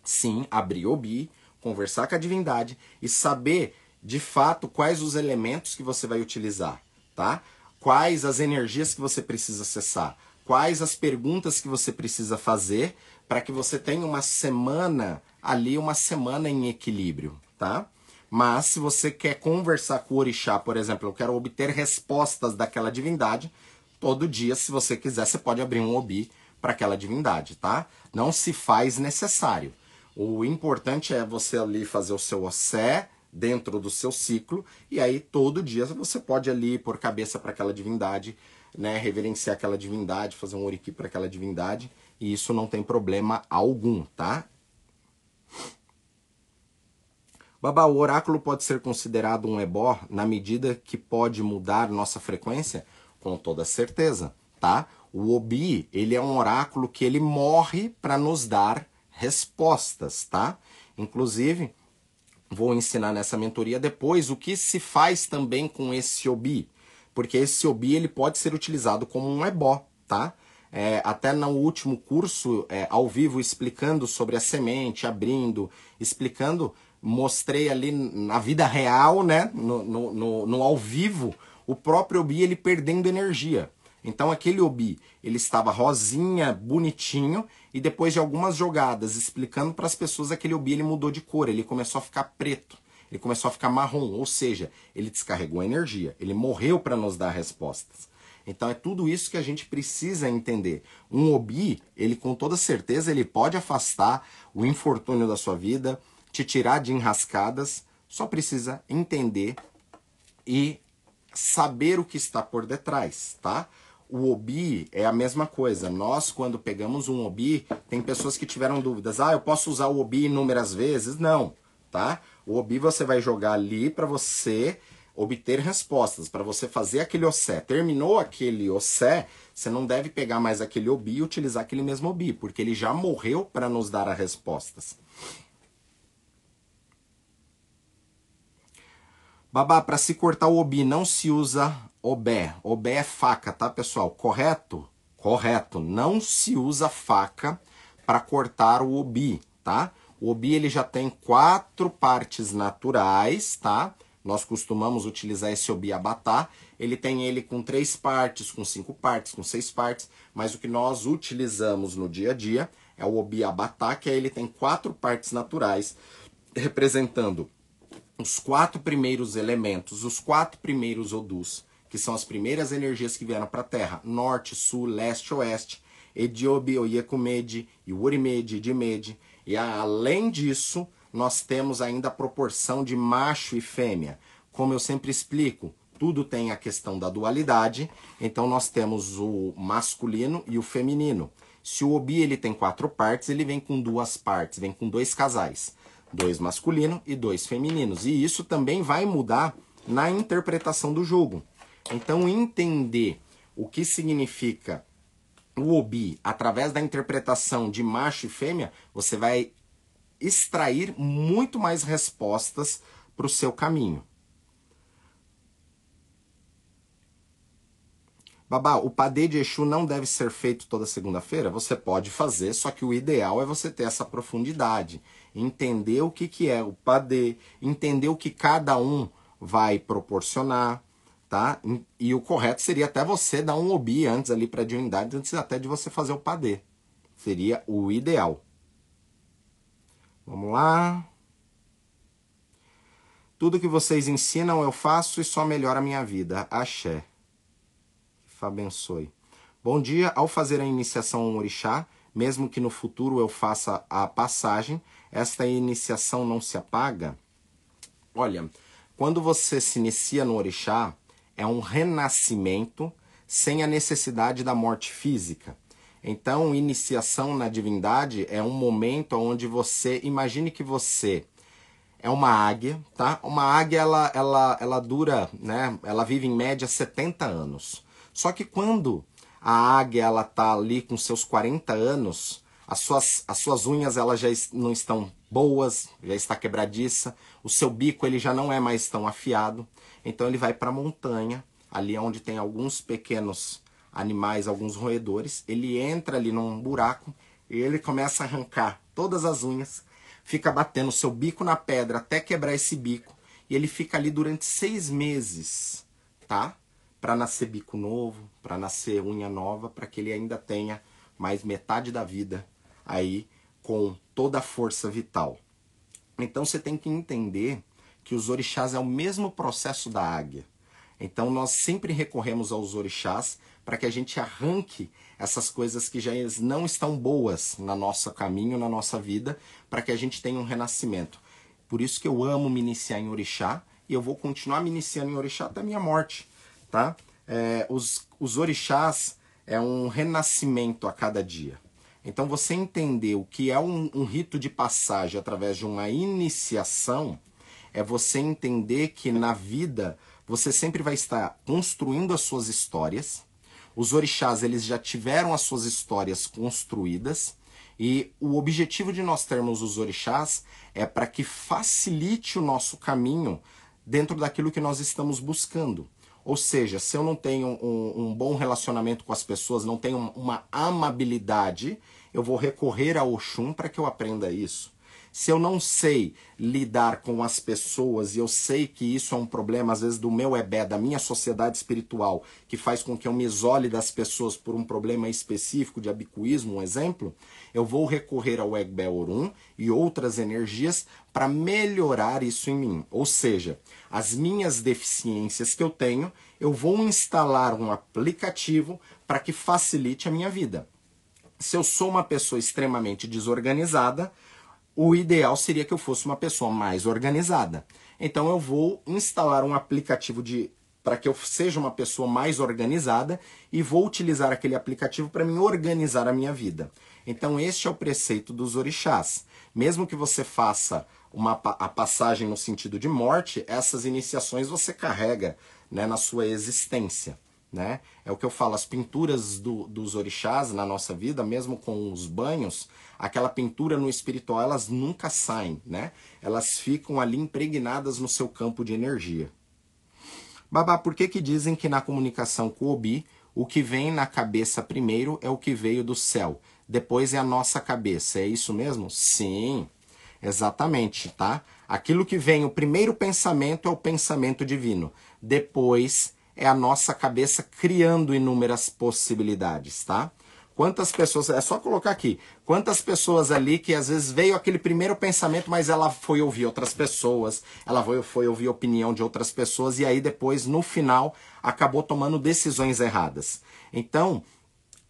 sim, abrir o bi conversar com a divindade e saber de fato quais os elementos que você vai utilizar, tá? Quais as energias que você precisa acessar, quais as perguntas que você precisa fazer para que você tenha uma semana ali, uma semana em equilíbrio, tá? Mas se você quer conversar com o orixá, por exemplo, eu quero obter respostas daquela divindade, todo dia, se você quiser, você pode abrir um obi para aquela divindade, tá? Não se faz necessário. O importante é você ali fazer o seu ossé dentro do seu ciclo e aí todo dia você pode ali pôr cabeça para aquela divindade, né, reverenciar aquela divindade, fazer um oriki para aquela divindade e isso não tem problema algum, tá? Babá, o oráculo pode ser considerado um ebó na medida que pode mudar nossa frequência? Com toda certeza, tá? O Obi, ele é um oráculo que ele morre para nos dar respostas, tá? Inclusive, vou ensinar nessa mentoria depois o que se faz também com esse Obi, porque esse Obi ele pode ser utilizado como um ebó, tá? É, até no último curso é, ao vivo explicando sobre a semente, abrindo, explicando, mostrei ali na vida real, né, no, no, no, no ao vivo, o próprio Obi ele perdendo energia. Então aquele obi, ele estava rosinha, bonitinho, e depois de algumas jogadas explicando para as pessoas aquele obi ele mudou de cor, ele começou a ficar preto, ele começou a ficar marrom, ou seja, ele descarregou a energia, ele morreu para nos dar respostas. Então é tudo isso que a gente precisa entender. Um obi, ele com toda certeza ele pode afastar o infortúnio da sua vida, te tirar de enrascadas, só precisa entender e saber o que está por detrás, tá? O OBI é a mesma coisa. Nós, quando pegamos um OBI, tem pessoas que tiveram dúvidas. Ah, eu posso usar o OBI inúmeras vezes? Não, tá? O OBI você vai jogar ali para você obter respostas, para você fazer aquele OSSE. Terminou aquele OSSE, você não deve pegar mais aquele OBI e utilizar aquele mesmo OBI, porque ele já morreu para nos dar as respostas. Babá, para se cortar o obi não se usa obé. Obé é faca, tá, pessoal? Correto? Correto. Não se usa faca para cortar o obi, tá? O obi ele já tem quatro partes naturais, tá? Nós costumamos utilizar esse obi abatá. Ele tem ele com três partes, com cinco partes, com seis partes, mas o que nós utilizamos no dia a dia é o obi abatá, que aí ele tem quatro partes naturais, representando os quatro primeiros elementos, os quatro primeiros odus que são as primeiras energias que vieram para a Terra, norte, sul, leste, oeste, Ediobi, Oyekumedi, Iurimedi, Idimedi. E além disso, nós temos ainda a proporção de macho e fêmea. Como eu sempre explico, tudo tem a questão da dualidade, então nós temos o masculino e o feminino. Se o Obi ele tem quatro partes, ele vem com duas partes, vem com dois casais, dois masculinos e dois femininos. E isso também vai mudar na interpretação do jogo. Então, entender o que significa o obi através da interpretação de macho e fêmea, você vai extrair muito mais respostas para o seu caminho. Babá, o padê de Exu não deve ser feito toda segunda-feira? Você pode fazer, só que o ideal é você ter essa profundidade. Entender o que, que é o padê, entender o que cada um vai proporcionar tá? E o correto seria até você dar um obi antes ali para a divindade, antes até de você fazer o padê. Seria o ideal. Vamos lá. Tudo que vocês ensinam eu faço e só melhora a minha vida. Axé. Que abençoe. Bom dia. Ao fazer a iniciação ao orixá, mesmo que no futuro eu faça a passagem, esta iniciação não se apaga? Olha, quando você se inicia no orixá, é um renascimento sem a necessidade da morte física. Então, iniciação na divindade é um momento onde você imagine que você é uma águia, tá? Uma águia ela ela ela dura, né? Ela vive em média 70 anos. Só que quando a águia ela tá ali com seus 40 anos, as suas, as suas unhas elas já não estão boas, já está quebradiça, o seu bico ele já não é mais tão afiado. Então ele vai para a montanha, ali onde tem alguns pequenos animais, alguns roedores. Ele entra ali num buraco e ele começa a arrancar todas as unhas fica batendo seu bico na pedra até quebrar esse bico. E ele fica ali durante seis meses, tá? Para nascer bico novo, para nascer unha nova, para que ele ainda tenha mais metade da vida aí com toda a força vital. Então você tem que entender que os orixás é o mesmo processo da águia. Então nós sempre recorremos aos orixás para que a gente arranque essas coisas que já não estão boas na nosso caminho, na nossa vida, para que a gente tenha um renascimento. Por isso que eu amo me iniciar em orixá e eu vou continuar me iniciando em orixá até a minha morte, tá? É, os, os orixás é um renascimento a cada dia. Então você entender o que é um, um rito de passagem através de uma iniciação é você entender que na vida você sempre vai estar construindo as suas histórias. Os orixás, eles já tiveram as suas histórias construídas. E o objetivo de nós termos os orixás é para que facilite o nosso caminho dentro daquilo que nós estamos buscando. Ou seja, se eu não tenho um, um bom relacionamento com as pessoas, não tenho uma amabilidade, eu vou recorrer a Oxum para que eu aprenda isso. Se eu não sei lidar com as pessoas e eu sei que isso é um problema, às vezes, do meu ebé, da minha sociedade espiritual, que faz com que eu me isole das pessoas por um problema específico de abicuísmo, um exemplo, eu vou recorrer ao Egbé Orum e outras energias para melhorar isso em mim. Ou seja, as minhas deficiências que eu tenho, eu vou instalar um aplicativo para que facilite a minha vida. Se eu sou uma pessoa extremamente desorganizada, o ideal seria que eu fosse uma pessoa mais organizada. Então eu vou instalar um aplicativo de para que eu seja uma pessoa mais organizada e vou utilizar aquele aplicativo para me organizar a minha vida. Então este é o preceito dos orixás. Mesmo que você faça uma a passagem no sentido de morte, essas iniciações você carrega né, na sua existência. Né? É o que eu falo, as pinturas do, dos orixás na nossa vida, mesmo com os banhos, aquela pintura no espiritual, elas nunca saem, né? Elas ficam ali impregnadas no seu campo de energia. Babá, por que que dizem que na comunicação com o Obi, o que vem na cabeça primeiro é o que veio do céu, depois é a nossa cabeça, é isso mesmo? Sim, exatamente, tá? Aquilo que vem, o primeiro pensamento é o pensamento divino, depois é a nossa cabeça criando inúmeras possibilidades, tá? Quantas pessoas, é só colocar aqui, quantas pessoas ali que às vezes veio aquele primeiro pensamento, mas ela foi ouvir outras pessoas, ela foi, foi ouvir opinião de outras pessoas e aí depois, no final, acabou tomando decisões erradas. Então,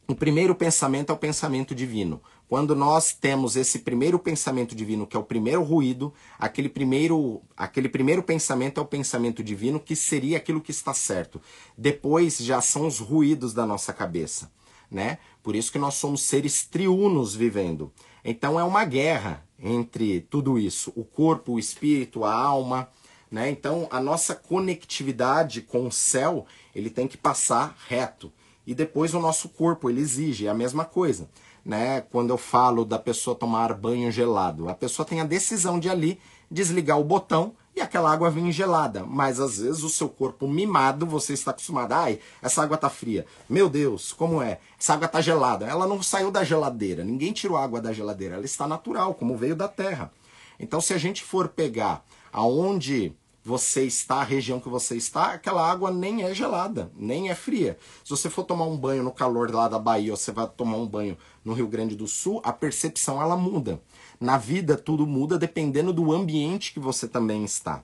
o primeiro pensamento é o pensamento divino. Quando nós temos esse primeiro pensamento divino, que é o primeiro ruído, aquele primeiro, aquele primeiro pensamento é o pensamento divino, que seria aquilo que está certo. Depois já são os ruídos da nossa cabeça, né? Por isso que nós somos seres triunos vivendo. Então é uma guerra entre tudo isso, o corpo, o espírito, a alma, né? Então a nossa conectividade com o céu, ele tem que passar reto. E depois o nosso corpo, ele exige, é a mesma coisa né? Quando eu falo da pessoa tomar banho gelado, a pessoa tem a decisão de ali desligar o botão e aquela água vem gelada. Mas às vezes o seu corpo mimado, você está acostumado, ai, essa água tá fria. Meu Deus, como é? Essa água tá gelada. Ela não saiu da geladeira. Ninguém tirou a água da geladeira. Ela está natural, como veio da terra. Então, se a gente for pegar aonde você está, a região que você está, aquela água nem é gelada, nem é fria. Se você for tomar um banho no calor lá da Bahia, ou você vai tomar um banho no Rio Grande do Sul, a percepção ela muda. Na vida tudo muda dependendo do ambiente que você também está,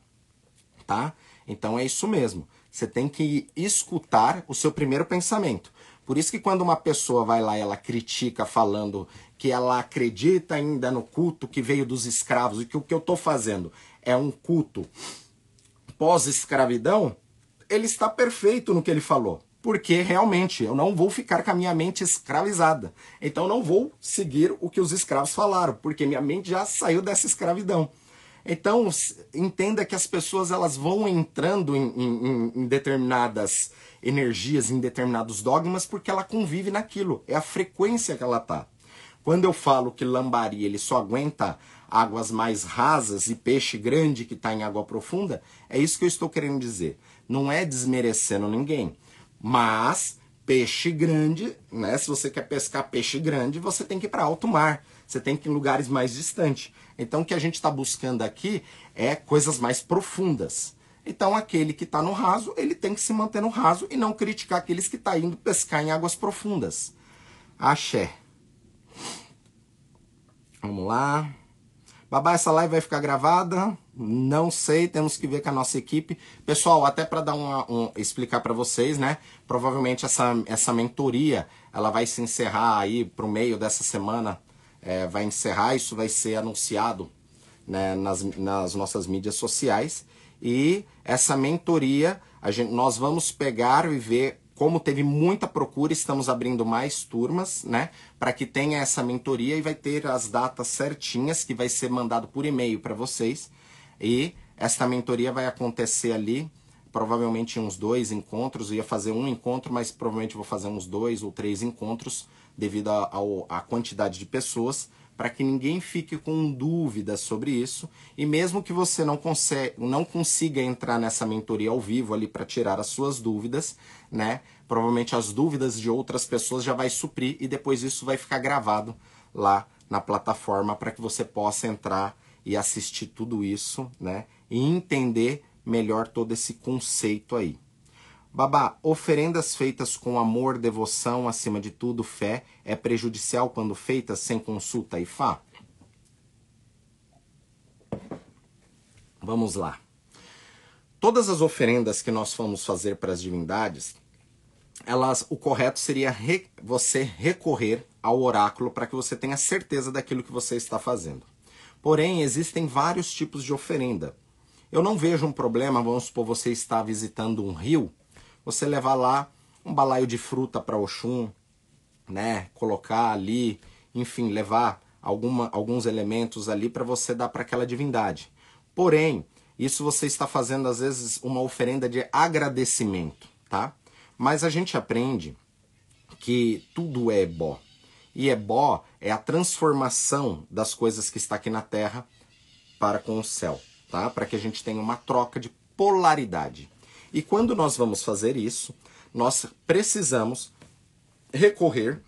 tá? Então é isso mesmo. Você tem que escutar o seu primeiro pensamento. Por isso que quando uma pessoa vai lá e ela critica falando que ela acredita ainda no culto que veio dos escravos e que o que eu estou fazendo é um culto pós-escravidão, ele está perfeito no que ele falou. Porque realmente eu não vou ficar com a minha mente escravizada. Então não vou seguir o que os escravos falaram, porque minha mente já saiu dessa escravidão. Então entenda que as pessoas elas vão entrando em, em, em determinadas energias, em determinados dogmas, porque ela convive naquilo. É a frequência que ela tá. Quando eu falo que lambari ele só aguenta águas mais rasas e peixe grande que está em água profunda, é isso que eu estou querendo dizer. Não é desmerecendo ninguém, mas peixe grande, né? Se você quer pescar peixe grande, você tem que ir para alto mar. você tem que ir em lugares mais distantes. Então o que a gente está buscando aqui é coisas mais profundas. Então aquele que está no raso, ele tem que se manter no raso e não criticar aqueles que estão tá indo pescar em águas profundas. Axé. Vamos lá. Babá, essa live vai ficar gravada? Não sei, temos que ver com a nossa equipe. Pessoal, até para dar uma, um, explicar para vocês, né? Provavelmente essa, essa mentoria, ela vai se encerrar aí para o meio dessa semana. É, vai encerrar, isso vai ser anunciado né, nas, nas nossas mídias sociais. E essa mentoria, gente, nós vamos pegar e ver como teve muita procura, estamos abrindo mais turmas, né? Para que tenha essa mentoria e vai ter as datas certinhas que vai ser mandado por e-mail para vocês. E esta mentoria vai acontecer ali, provavelmente uns dois encontros. Eu ia fazer um encontro, mas provavelmente vou fazer uns dois ou três encontros devido à quantidade de pessoas para que ninguém fique com dúvidas sobre isso. E mesmo que você não, consegue, não consiga entrar nessa mentoria ao vivo ali para tirar as suas dúvidas, né? Provavelmente as dúvidas de outras pessoas já vai suprir e depois isso vai ficar gravado lá na plataforma para que você possa entrar e assistir tudo isso, né? E entender melhor todo esse conceito aí. Babá, oferendas feitas com amor, devoção, acima de tudo, fé, é prejudicial quando feitas sem consulta e fá? Vamos lá. Todas as oferendas que nós vamos fazer para as divindades, elas, o correto seria re, você recorrer ao oráculo para que você tenha certeza daquilo que você está fazendo. Porém, existem vários tipos de oferenda. Eu não vejo um problema, vamos supor, você está visitando um rio você levar lá um balaio de fruta para Oxum, né? Colocar ali, enfim, levar alguma, alguns elementos ali para você dar para aquela divindade. Porém, isso você está fazendo às vezes uma oferenda de agradecimento, tá? Mas a gente aprende que tudo é ebó. E ebó é a transformação das coisas que está aqui na terra para com o céu, tá? Para que a gente tenha uma troca de polaridade. E quando nós vamos fazer isso, nós precisamos recorrer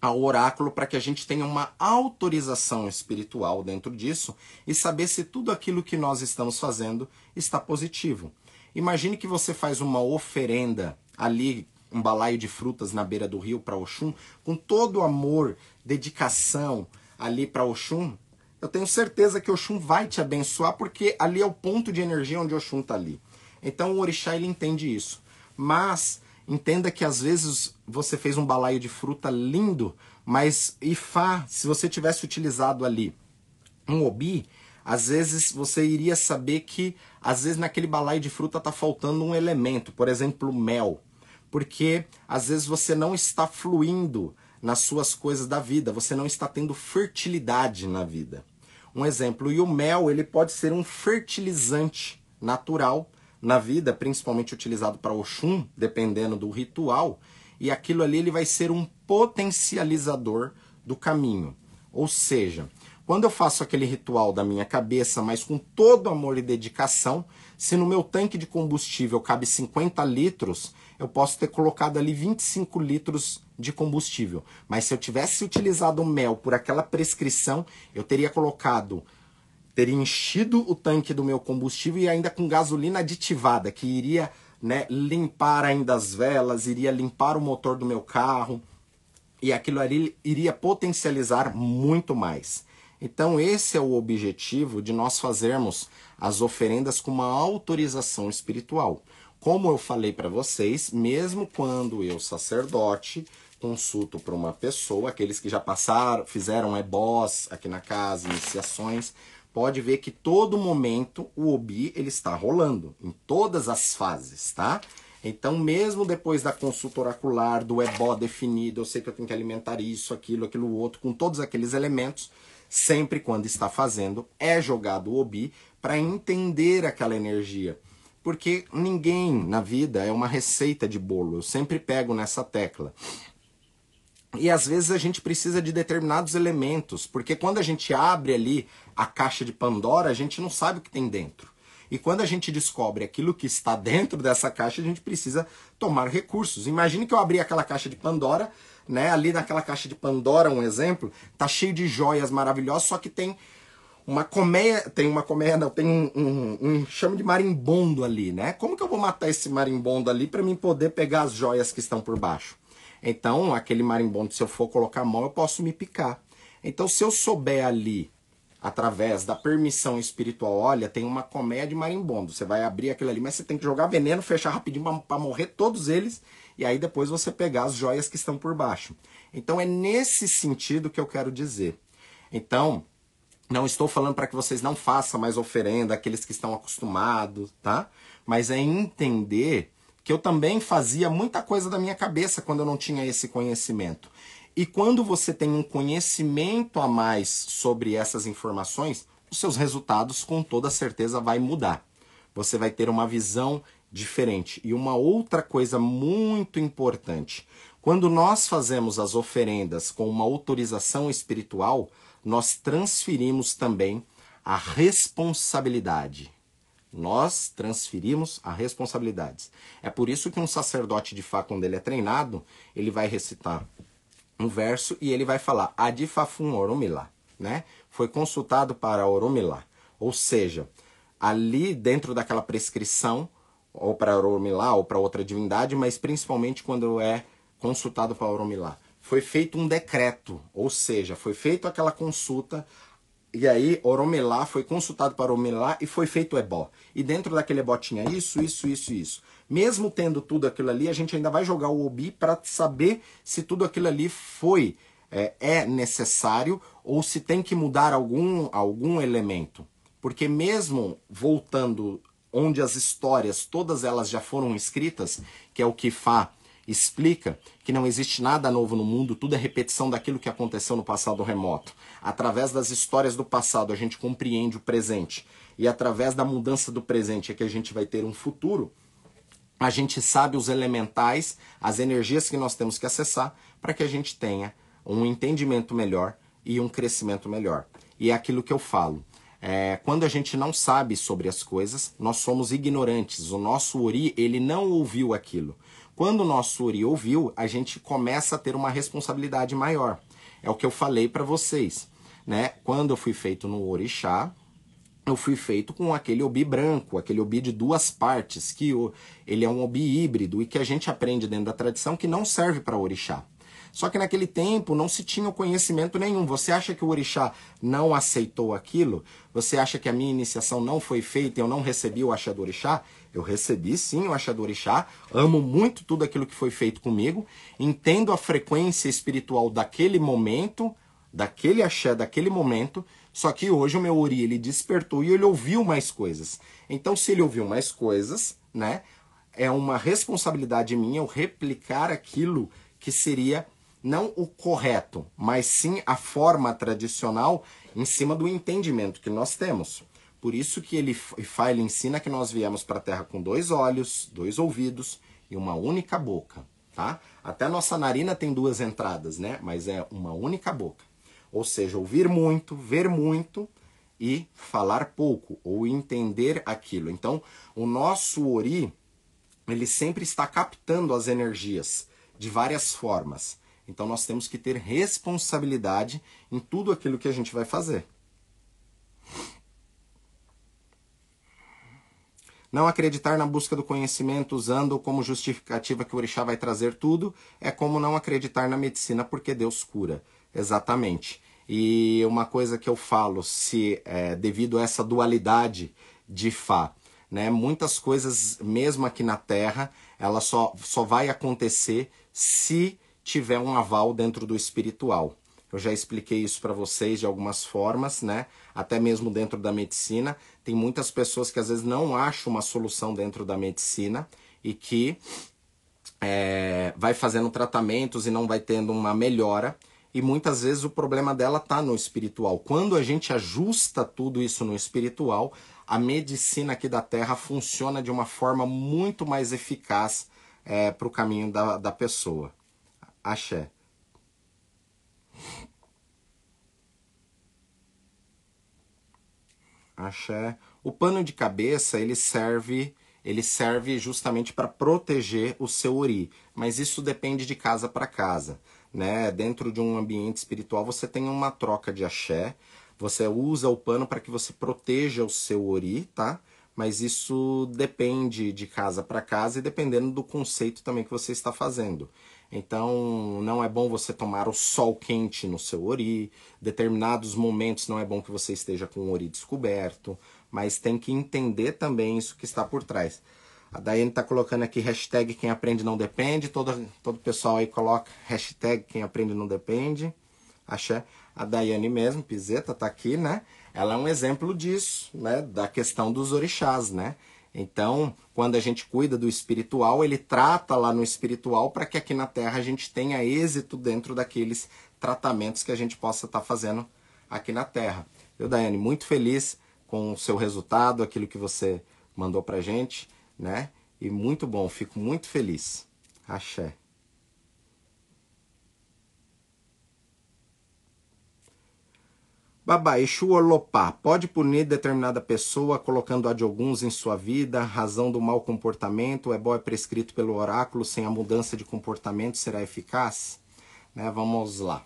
ao oráculo para que a gente tenha uma autorização espiritual dentro disso e saber se tudo aquilo que nós estamos fazendo está positivo. Imagine que você faz uma oferenda ali, um balaio de frutas na beira do rio para Oxum, com todo o amor, dedicação ali para Oxum. Eu tenho certeza que Oxum vai te abençoar porque ali é o ponto de energia onde Oxum está ali. Então o orixá ele entende isso. Mas entenda que às vezes você fez um balaio de fruta lindo, mas Ifá, se você tivesse utilizado ali um obi, às vezes você iria saber que às vezes naquele balaio de fruta está faltando um elemento, por exemplo, mel. Porque às vezes você não está fluindo nas suas coisas da vida, você não está tendo fertilidade na vida. Um exemplo, e o mel, ele pode ser um fertilizante natural na vida, principalmente utilizado para Oxum, dependendo do ritual, e aquilo ali ele vai ser um potencializador do caminho. Ou seja, quando eu faço aquele ritual da minha cabeça, mas com todo amor e dedicação, se no meu tanque de combustível cabe 50 litros, eu posso ter colocado ali 25 litros de combustível. Mas se eu tivesse utilizado o mel por aquela prescrição, eu teria colocado teria enchido o tanque do meu combustível e ainda com gasolina aditivada, que iria né, limpar ainda as velas, iria limpar o motor do meu carro e aquilo ali iria potencializar muito mais. Então, esse é o objetivo de nós fazermos as oferendas com uma autorização espiritual. Como eu falei para vocês, mesmo quando eu, sacerdote, consulto para uma pessoa, aqueles que já passaram, fizeram ebós aqui na casa, iniciações, pode ver que todo momento o OBI ele está rolando, em todas as fases, tá? Então, mesmo depois da consulta oracular, do ebó definido, eu sei que eu tenho que alimentar isso, aquilo, aquilo outro, com todos aqueles elementos, sempre quando está fazendo, é jogado o OBI para entender aquela energia. Porque ninguém na vida é uma receita de bolo, eu sempre pego nessa tecla. E às vezes a gente precisa de determinados elementos, porque quando a gente abre ali a caixa de Pandora, a gente não sabe o que tem dentro. E quando a gente descobre aquilo que está dentro dessa caixa, a gente precisa tomar recursos. Imagine que eu abri aquela caixa de Pandora, né? Ali naquela caixa de Pandora, um exemplo, tá cheio de joias maravilhosas, só que tem uma colmeia, tem uma colmeia, não, tem um, um, um chame de marimbondo ali, né? Como que eu vou matar esse marimbondo ali para mim poder pegar as joias que estão por baixo? Então, aquele marimbondo, se eu for colocar a mão, eu posso me picar. Então, se eu souber ali, através da permissão espiritual, olha, tem uma colmeia de marimbondo, você vai abrir aquilo ali, mas você tem que jogar veneno, fechar rapidinho para morrer todos eles, e aí depois você pegar as joias que estão por baixo. Então, é nesse sentido que eu quero dizer. Então, não estou falando para que vocês não façam mais oferenda, aqueles que estão acostumados, tá? Mas é entender que eu também fazia muita coisa da minha cabeça quando eu não tinha esse conhecimento. E quando você tem um conhecimento a mais sobre essas informações, os seus resultados com toda certeza vai mudar. Você vai ter uma visão diferente. E uma outra coisa muito importante, quando nós fazemos as oferendas com uma autorização espiritual, nós transferimos também a responsabilidade. Nós transferimos a responsabilidades. É por isso que um sacerdote de Fá, quando ele é treinado, ele vai recitar um verso e ele vai falar Adifafum Oromilá, né? Foi consultado para Oromilá. Ou seja, ali dentro daquela prescrição, ou para Oromilá ou para outra divindade, mas principalmente quando é consultado para Oromilá foi feito um decreto, ou seja, foi feita aquela consulta e aí Oromelá foi consultado para Oromelá e foi feito o ebó. E dentro daquele ebó tinha isso, isso, isso, isso. Mesmo tendo tudo aquilo ali, a gente ainda vai jogar o obi para saber se tudo aquilo ali foi é, é necessário ou se tem que mudar algum algum elemento. Porque mesmo voltando onde as histórias todas elas já foram escritas, que é o que Fá explica que não existe nada novo no mundo, tudo é repetição daquilo que aconteceu no passado remoto. Através das histórias do passado, a gente compreende o presente. E através da mudança do presente é que a gente vai ter um futuro. A gente sabe os elementais, as energias que nós temos que acessar para que a gente tenha um entendimento melhor e um crescimento melhor. E é aquilo que eu falo. É, quando a gente não sabe sobre as coisas, nós somos ignorantes. O nosso Ori, ele não ouviu aquilo. Quando o nosso Uri ouviu, a gente começa a ter uma responsabilidade maior. É o que eu falei para vocês, né? Quando eu fui feito no orixá, eu fui feito com aquele obi branco, aquele obi de duas partes, que ele é um obi híbrido e que a gente aprende dentro da tradição que não serve para orixá. Só que naquele tempo não se tinha conhecimento nenhum. Você acha que o orixá não aceitou aquilo? Você acha que a minha iniciação não foi feita e eu não recebi o axé do orixá? Eu recebi sim o axé do orixá, amo muito tudo aquilo que foi feito comigo, entendo a frequência espiritual daquele momento, daquele axé, daquele momento, só que hoje o meu ori ele despertou e ele ouviu mais coisas. Então se ele ouviu mais coisas, né, é uma responsabilidade minha eu replicar aquilo que seria não o correto, mas sim a forma tradicional em cima do entendimento que nós temos. Por isso que ele ele ensina que nós viemos para a Terra com dois olhos, dois ouvidos e uma única boca, tá? Até nossa narina tem duas entradas, né? Mas é uma única boca. Ou seja, ouvir muito, ver muito e falar pouco ou entender aquilo. Então, o nosso ori, ele sempre está captando as energias de várias formas. Então nós temos que ter responsabilidade em tudo aquilo que a gente vai fazer. Não acreditar na busca do conhecimento usando como justificativa que o orixá vai trazer tudo é como não acreditar na medicina porque Deus cura. Exatamente. E uma coisa que eu falo, se é, devido a essa dualidade de Fá, né, muitas coisas, mesmo aqui na Terra, ela só, só vai acontecer se tiver um aval dentro do espiritual. Eu já expliquei isso para vocês de algumas formas, né? Até mesmo dentro da medicina, tem muitas pessoas que às vezes não acham uma solução dentro da medicina e que é, vai fazendo tratamentos e não vai tendo uma melhora. E muitas vezes o problema dela está no espiritual. Quando a gente ajusta tudo isso no espiritual, a medicina aqui da Terra funciona de uma forma muito mais eficaz é, para o caminho da, da pessoa. Axé. Axé. O pano de cabeça, ele serve ele serve justamente para proteger o seu ori, mas isso depende de casa para casa, né? Dentro de um ambiente espiritual você tem uma troca de axé, você usa o pano para que você proteja o seu ori, tá? Mas isso depende de casa para casa e dependendo do conceito também que você está fazendo. Então, não é bom você tomar o sol quente no seu ori. Determinados momentos não é bom que você esteja com o ori descoberto mas tem que entender também isso que está por trás. A Daiane está colocando aqui hashtag quem aprende não depende. Todo, todo pessoal aí coloca hashtag quem aprende não depende. Axé. A Daiane mesmo, Pizeta, está aqui, né? Ela é um exemplo disso, né? Da questão dos orixás, né? Então, quando a gente cuida do espiritual, ele trata lá no espiritual para que aqui na Terra a gente tenha êxito dentro daqueles tratamentos que a gente possa estar tá fazendo aqui na Terra. Eu, Daiane, muito feliz com o seu resultado, aquilo que você mandou pra gente, né? E muito bom, fico muito feliz. Axé. Babá, Exu Olopá pode punir determinada pessoa colocando a de alguns em sua vida, razão do mau comportamento, é bom é prescrito pelo oráculo, sem a mudança de comportamento será eficaz? Né, vamos lá.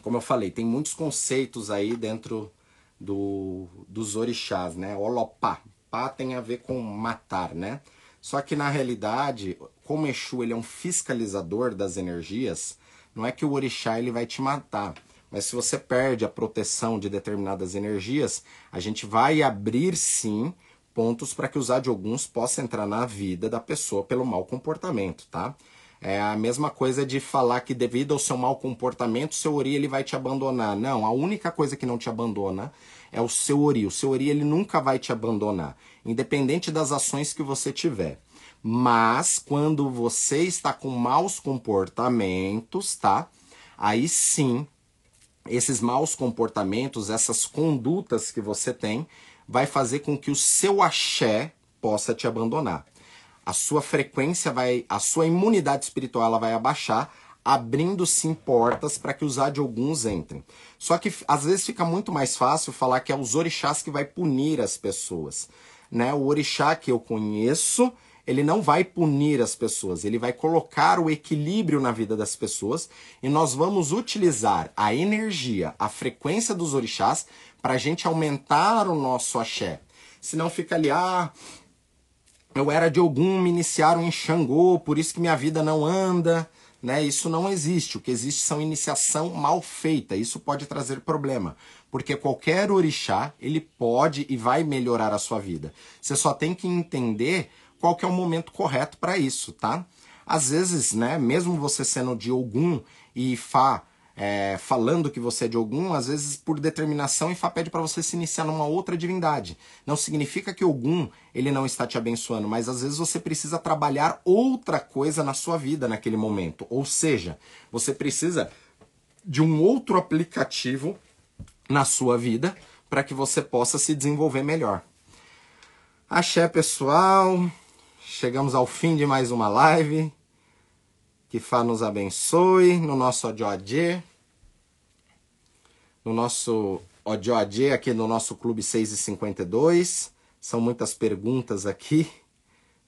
Como eu falei, tem muitos conceitos aí dentro do, dos orixás, né? Olopá. Pá tem a ver com matar, né? Só que na realidade, como Exu ele é um fiscalizador das energias, não é que o orixá ele vai te matar. Mas se você perde a proteção de determinadas energias, a gente vai abrir sim pontos para que os alguns possa entrar na vida da pessoa pelo mau comportamento, tá? É a mesma coisa de falar que devido ao seu mau comportamento, seu ori ele vai te abandonar. Não, a única coisa que não te abandona é o seu ori. O seu ori ele nunca vai te abandonar, independente das ações que você tiver. Mas quando você está com maus comportamentos, tá? Aí sim, esses maus comportamentos, essas condutas que você tem, vai fazer com que o seu axé possa te abandonar a sua frequência vai, a sua imunidade espiritual ela vai abaixar, abrindo sim portas para que os alguns entrem. Só que às vezes fica muito mais fácil falar que é os orixás que vai punir as pessoas, né? O orixá que eu conheço, ele não vai punir as pessoas, ele vai colocar o equilíbrio na vida das pessoas e nós vamos utilizar a energia, a frequência dos orixás para a gente aumentar o nosso axé. Senão fica ali, ah, eu era de algum, me iniciaram em Xangô, por isso que minha vida não anda. Né? Isso não existe. O que existe são iniciação mal feita. Isso pode trazer problema, porque qualquer orixá ele pode e vai melhorar a sua vida. Você só tem que entender qual que é o momento correto para isso, tá? Às vezes, né, mesmo você sendo de algum e Fá é, falando que você é de algum, às vezes por determinação Ifá pede para você se iniciar numa outra divindade. Não significa que algum ele não está te abençoando, mas às vezes você precisa trabalhar outra coisa na sua vida naquele momento. Ou seja, você precisa de um outro aplicativo na sua vida para que você possa se desenvolver melhor. Axé, pessoal. Chegamos ao fim de mais uma live. Que Fá nos abençoe no nosso Odioadê. No nosso Odioadê, aqui no nosso Clube 6 e 52. São muitas perguntas aqui.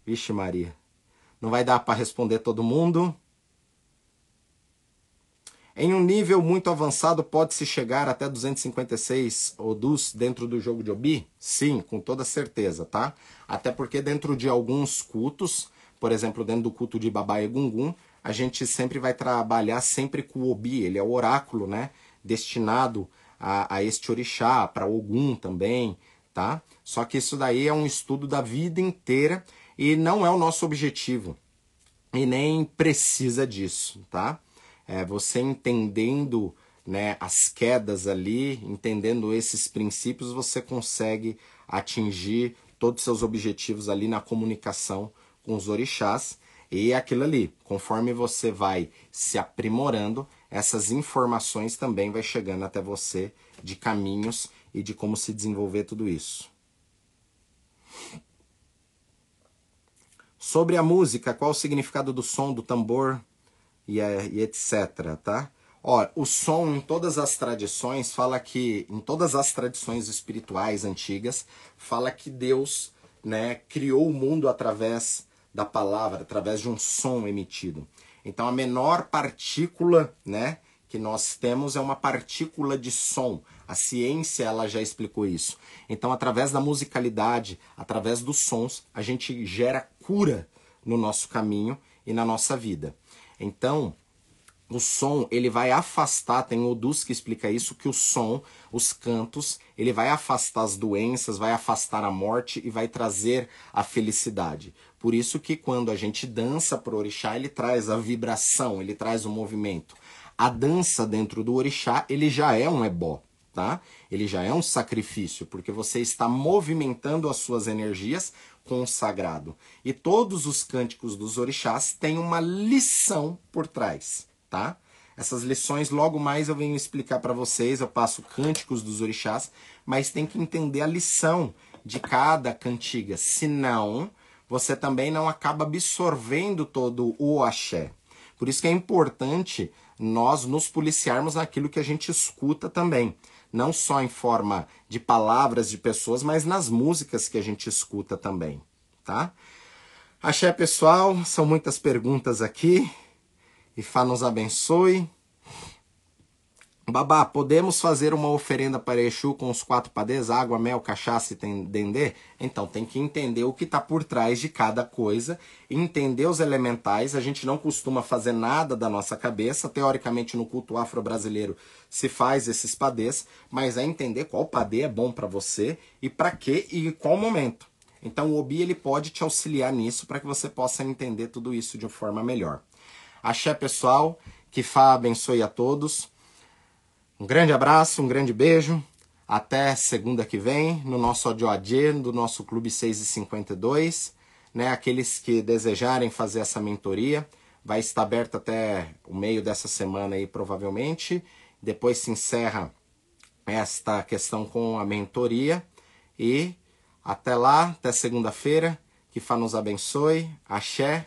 Vixe Maria. Não vai dar para responder todo mundo. Em um nível muito avançado, pode-se chegar até 256 Odus dentro do jogo de Obi? Sim, com toda certeza, tá? Até porque dentro de alguns cultos, por exemplo, dentro do culto de Babá e Gungun, a gente sempre vai trabalhar sempre com o Obi, ele é o oráculo, né? Destinado a, a este orixá, para Ogum também, tá? Só que isso daí é um estudo da vida inteira e não é o nosso objetivo. E nem precisa disso, tá? É, você entendendo né, as quedas ali, entendendo esses princípios, você consegue atingir todos os seus objetivos ali na comunicação com os orixás e é aquilo ali, conforme você vai se aprimorando, essas informações também vai chegando até você de caminhos e de como se desenvolver tudo isso. Sobre a música, qual o significado do som do tambor e, e etc, tá? Ó, o som em todas as tradições fala que, em todas as tradições espirituais antigas, fala que Deus né, criou o mundo através da palavra, através de um som emitido. Então a menor partícula, né, que nós temos é uma partícula de som. A ciência ela já explicou isso. Então através da musicalidade, através dos sons, a gente gera cura no nosso caminho e na nossa vida. Então, o som ele vai afastar, tem o Dus que explica isso, que o som, os cantos, ele vai afastar as doenças, vai afastar a morte e vai trazer a felicidade. Por isso que quando a gente dança pro orixá, ele traz a vibração, ele traz o movimento. A dança dentro do orixá, ele já é um ebó, tá? Ele já é um sacrifício, porque você está movimentando as suas energias com o sagrado. E todos os cânticos dos orixás têm uma lição por trás tá? Essas lições logo mais eu venho explicar para vocês, eu passo cânticos dos orixás, mas tem que entender a lição de cada cantiga, senão você também não acaba absorvendo todo o axé. Por isso que é importante nós nos policiarmos naquilo que a gente escuta também, não só em forma de palavras de pessoas, mas nas músicas que a gente escuta também, tá? Axé, pessoal, são muitas perguntas aqui. Ifá nos abençoe. Babá, podemos fazer uma oferenda para Exu com os quatro padês, água, mel, cachaça e dendê? Então, tem que entender o que está por trás de cada coisa, entender os elementais. A gente não costuma fazer nada da nossa cabeça. Teoricamente, no culto afro-brasileiro se faz esses padês, mas é entender qual padê é bom para você e para quê e qual momento. Então, o Obi ele pode te auxiliar nisso para que você possa entender tudo isso de uma forma melhor. Axé pessoal, que Fá abençoe a todos. Um grande abraço, um grande beijo. Até segunda que vem, no nosso Odioadê, do nosso Clube 652. Né, aqueles que desejarem fazer essa mentoria, vai estar aberto até o meio dessa semana aí, provavelmente. Depois se encerra esta questão com a mentoria. E até lá, até segunda-feira, que Fá nos abençoe. Axé,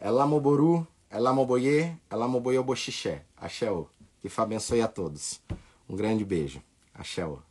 Elamoboru. Elamoboye, Elamoboye Boxixé. Axéu. Que Fá abençoe a todos. Um grande beijo. Axéu.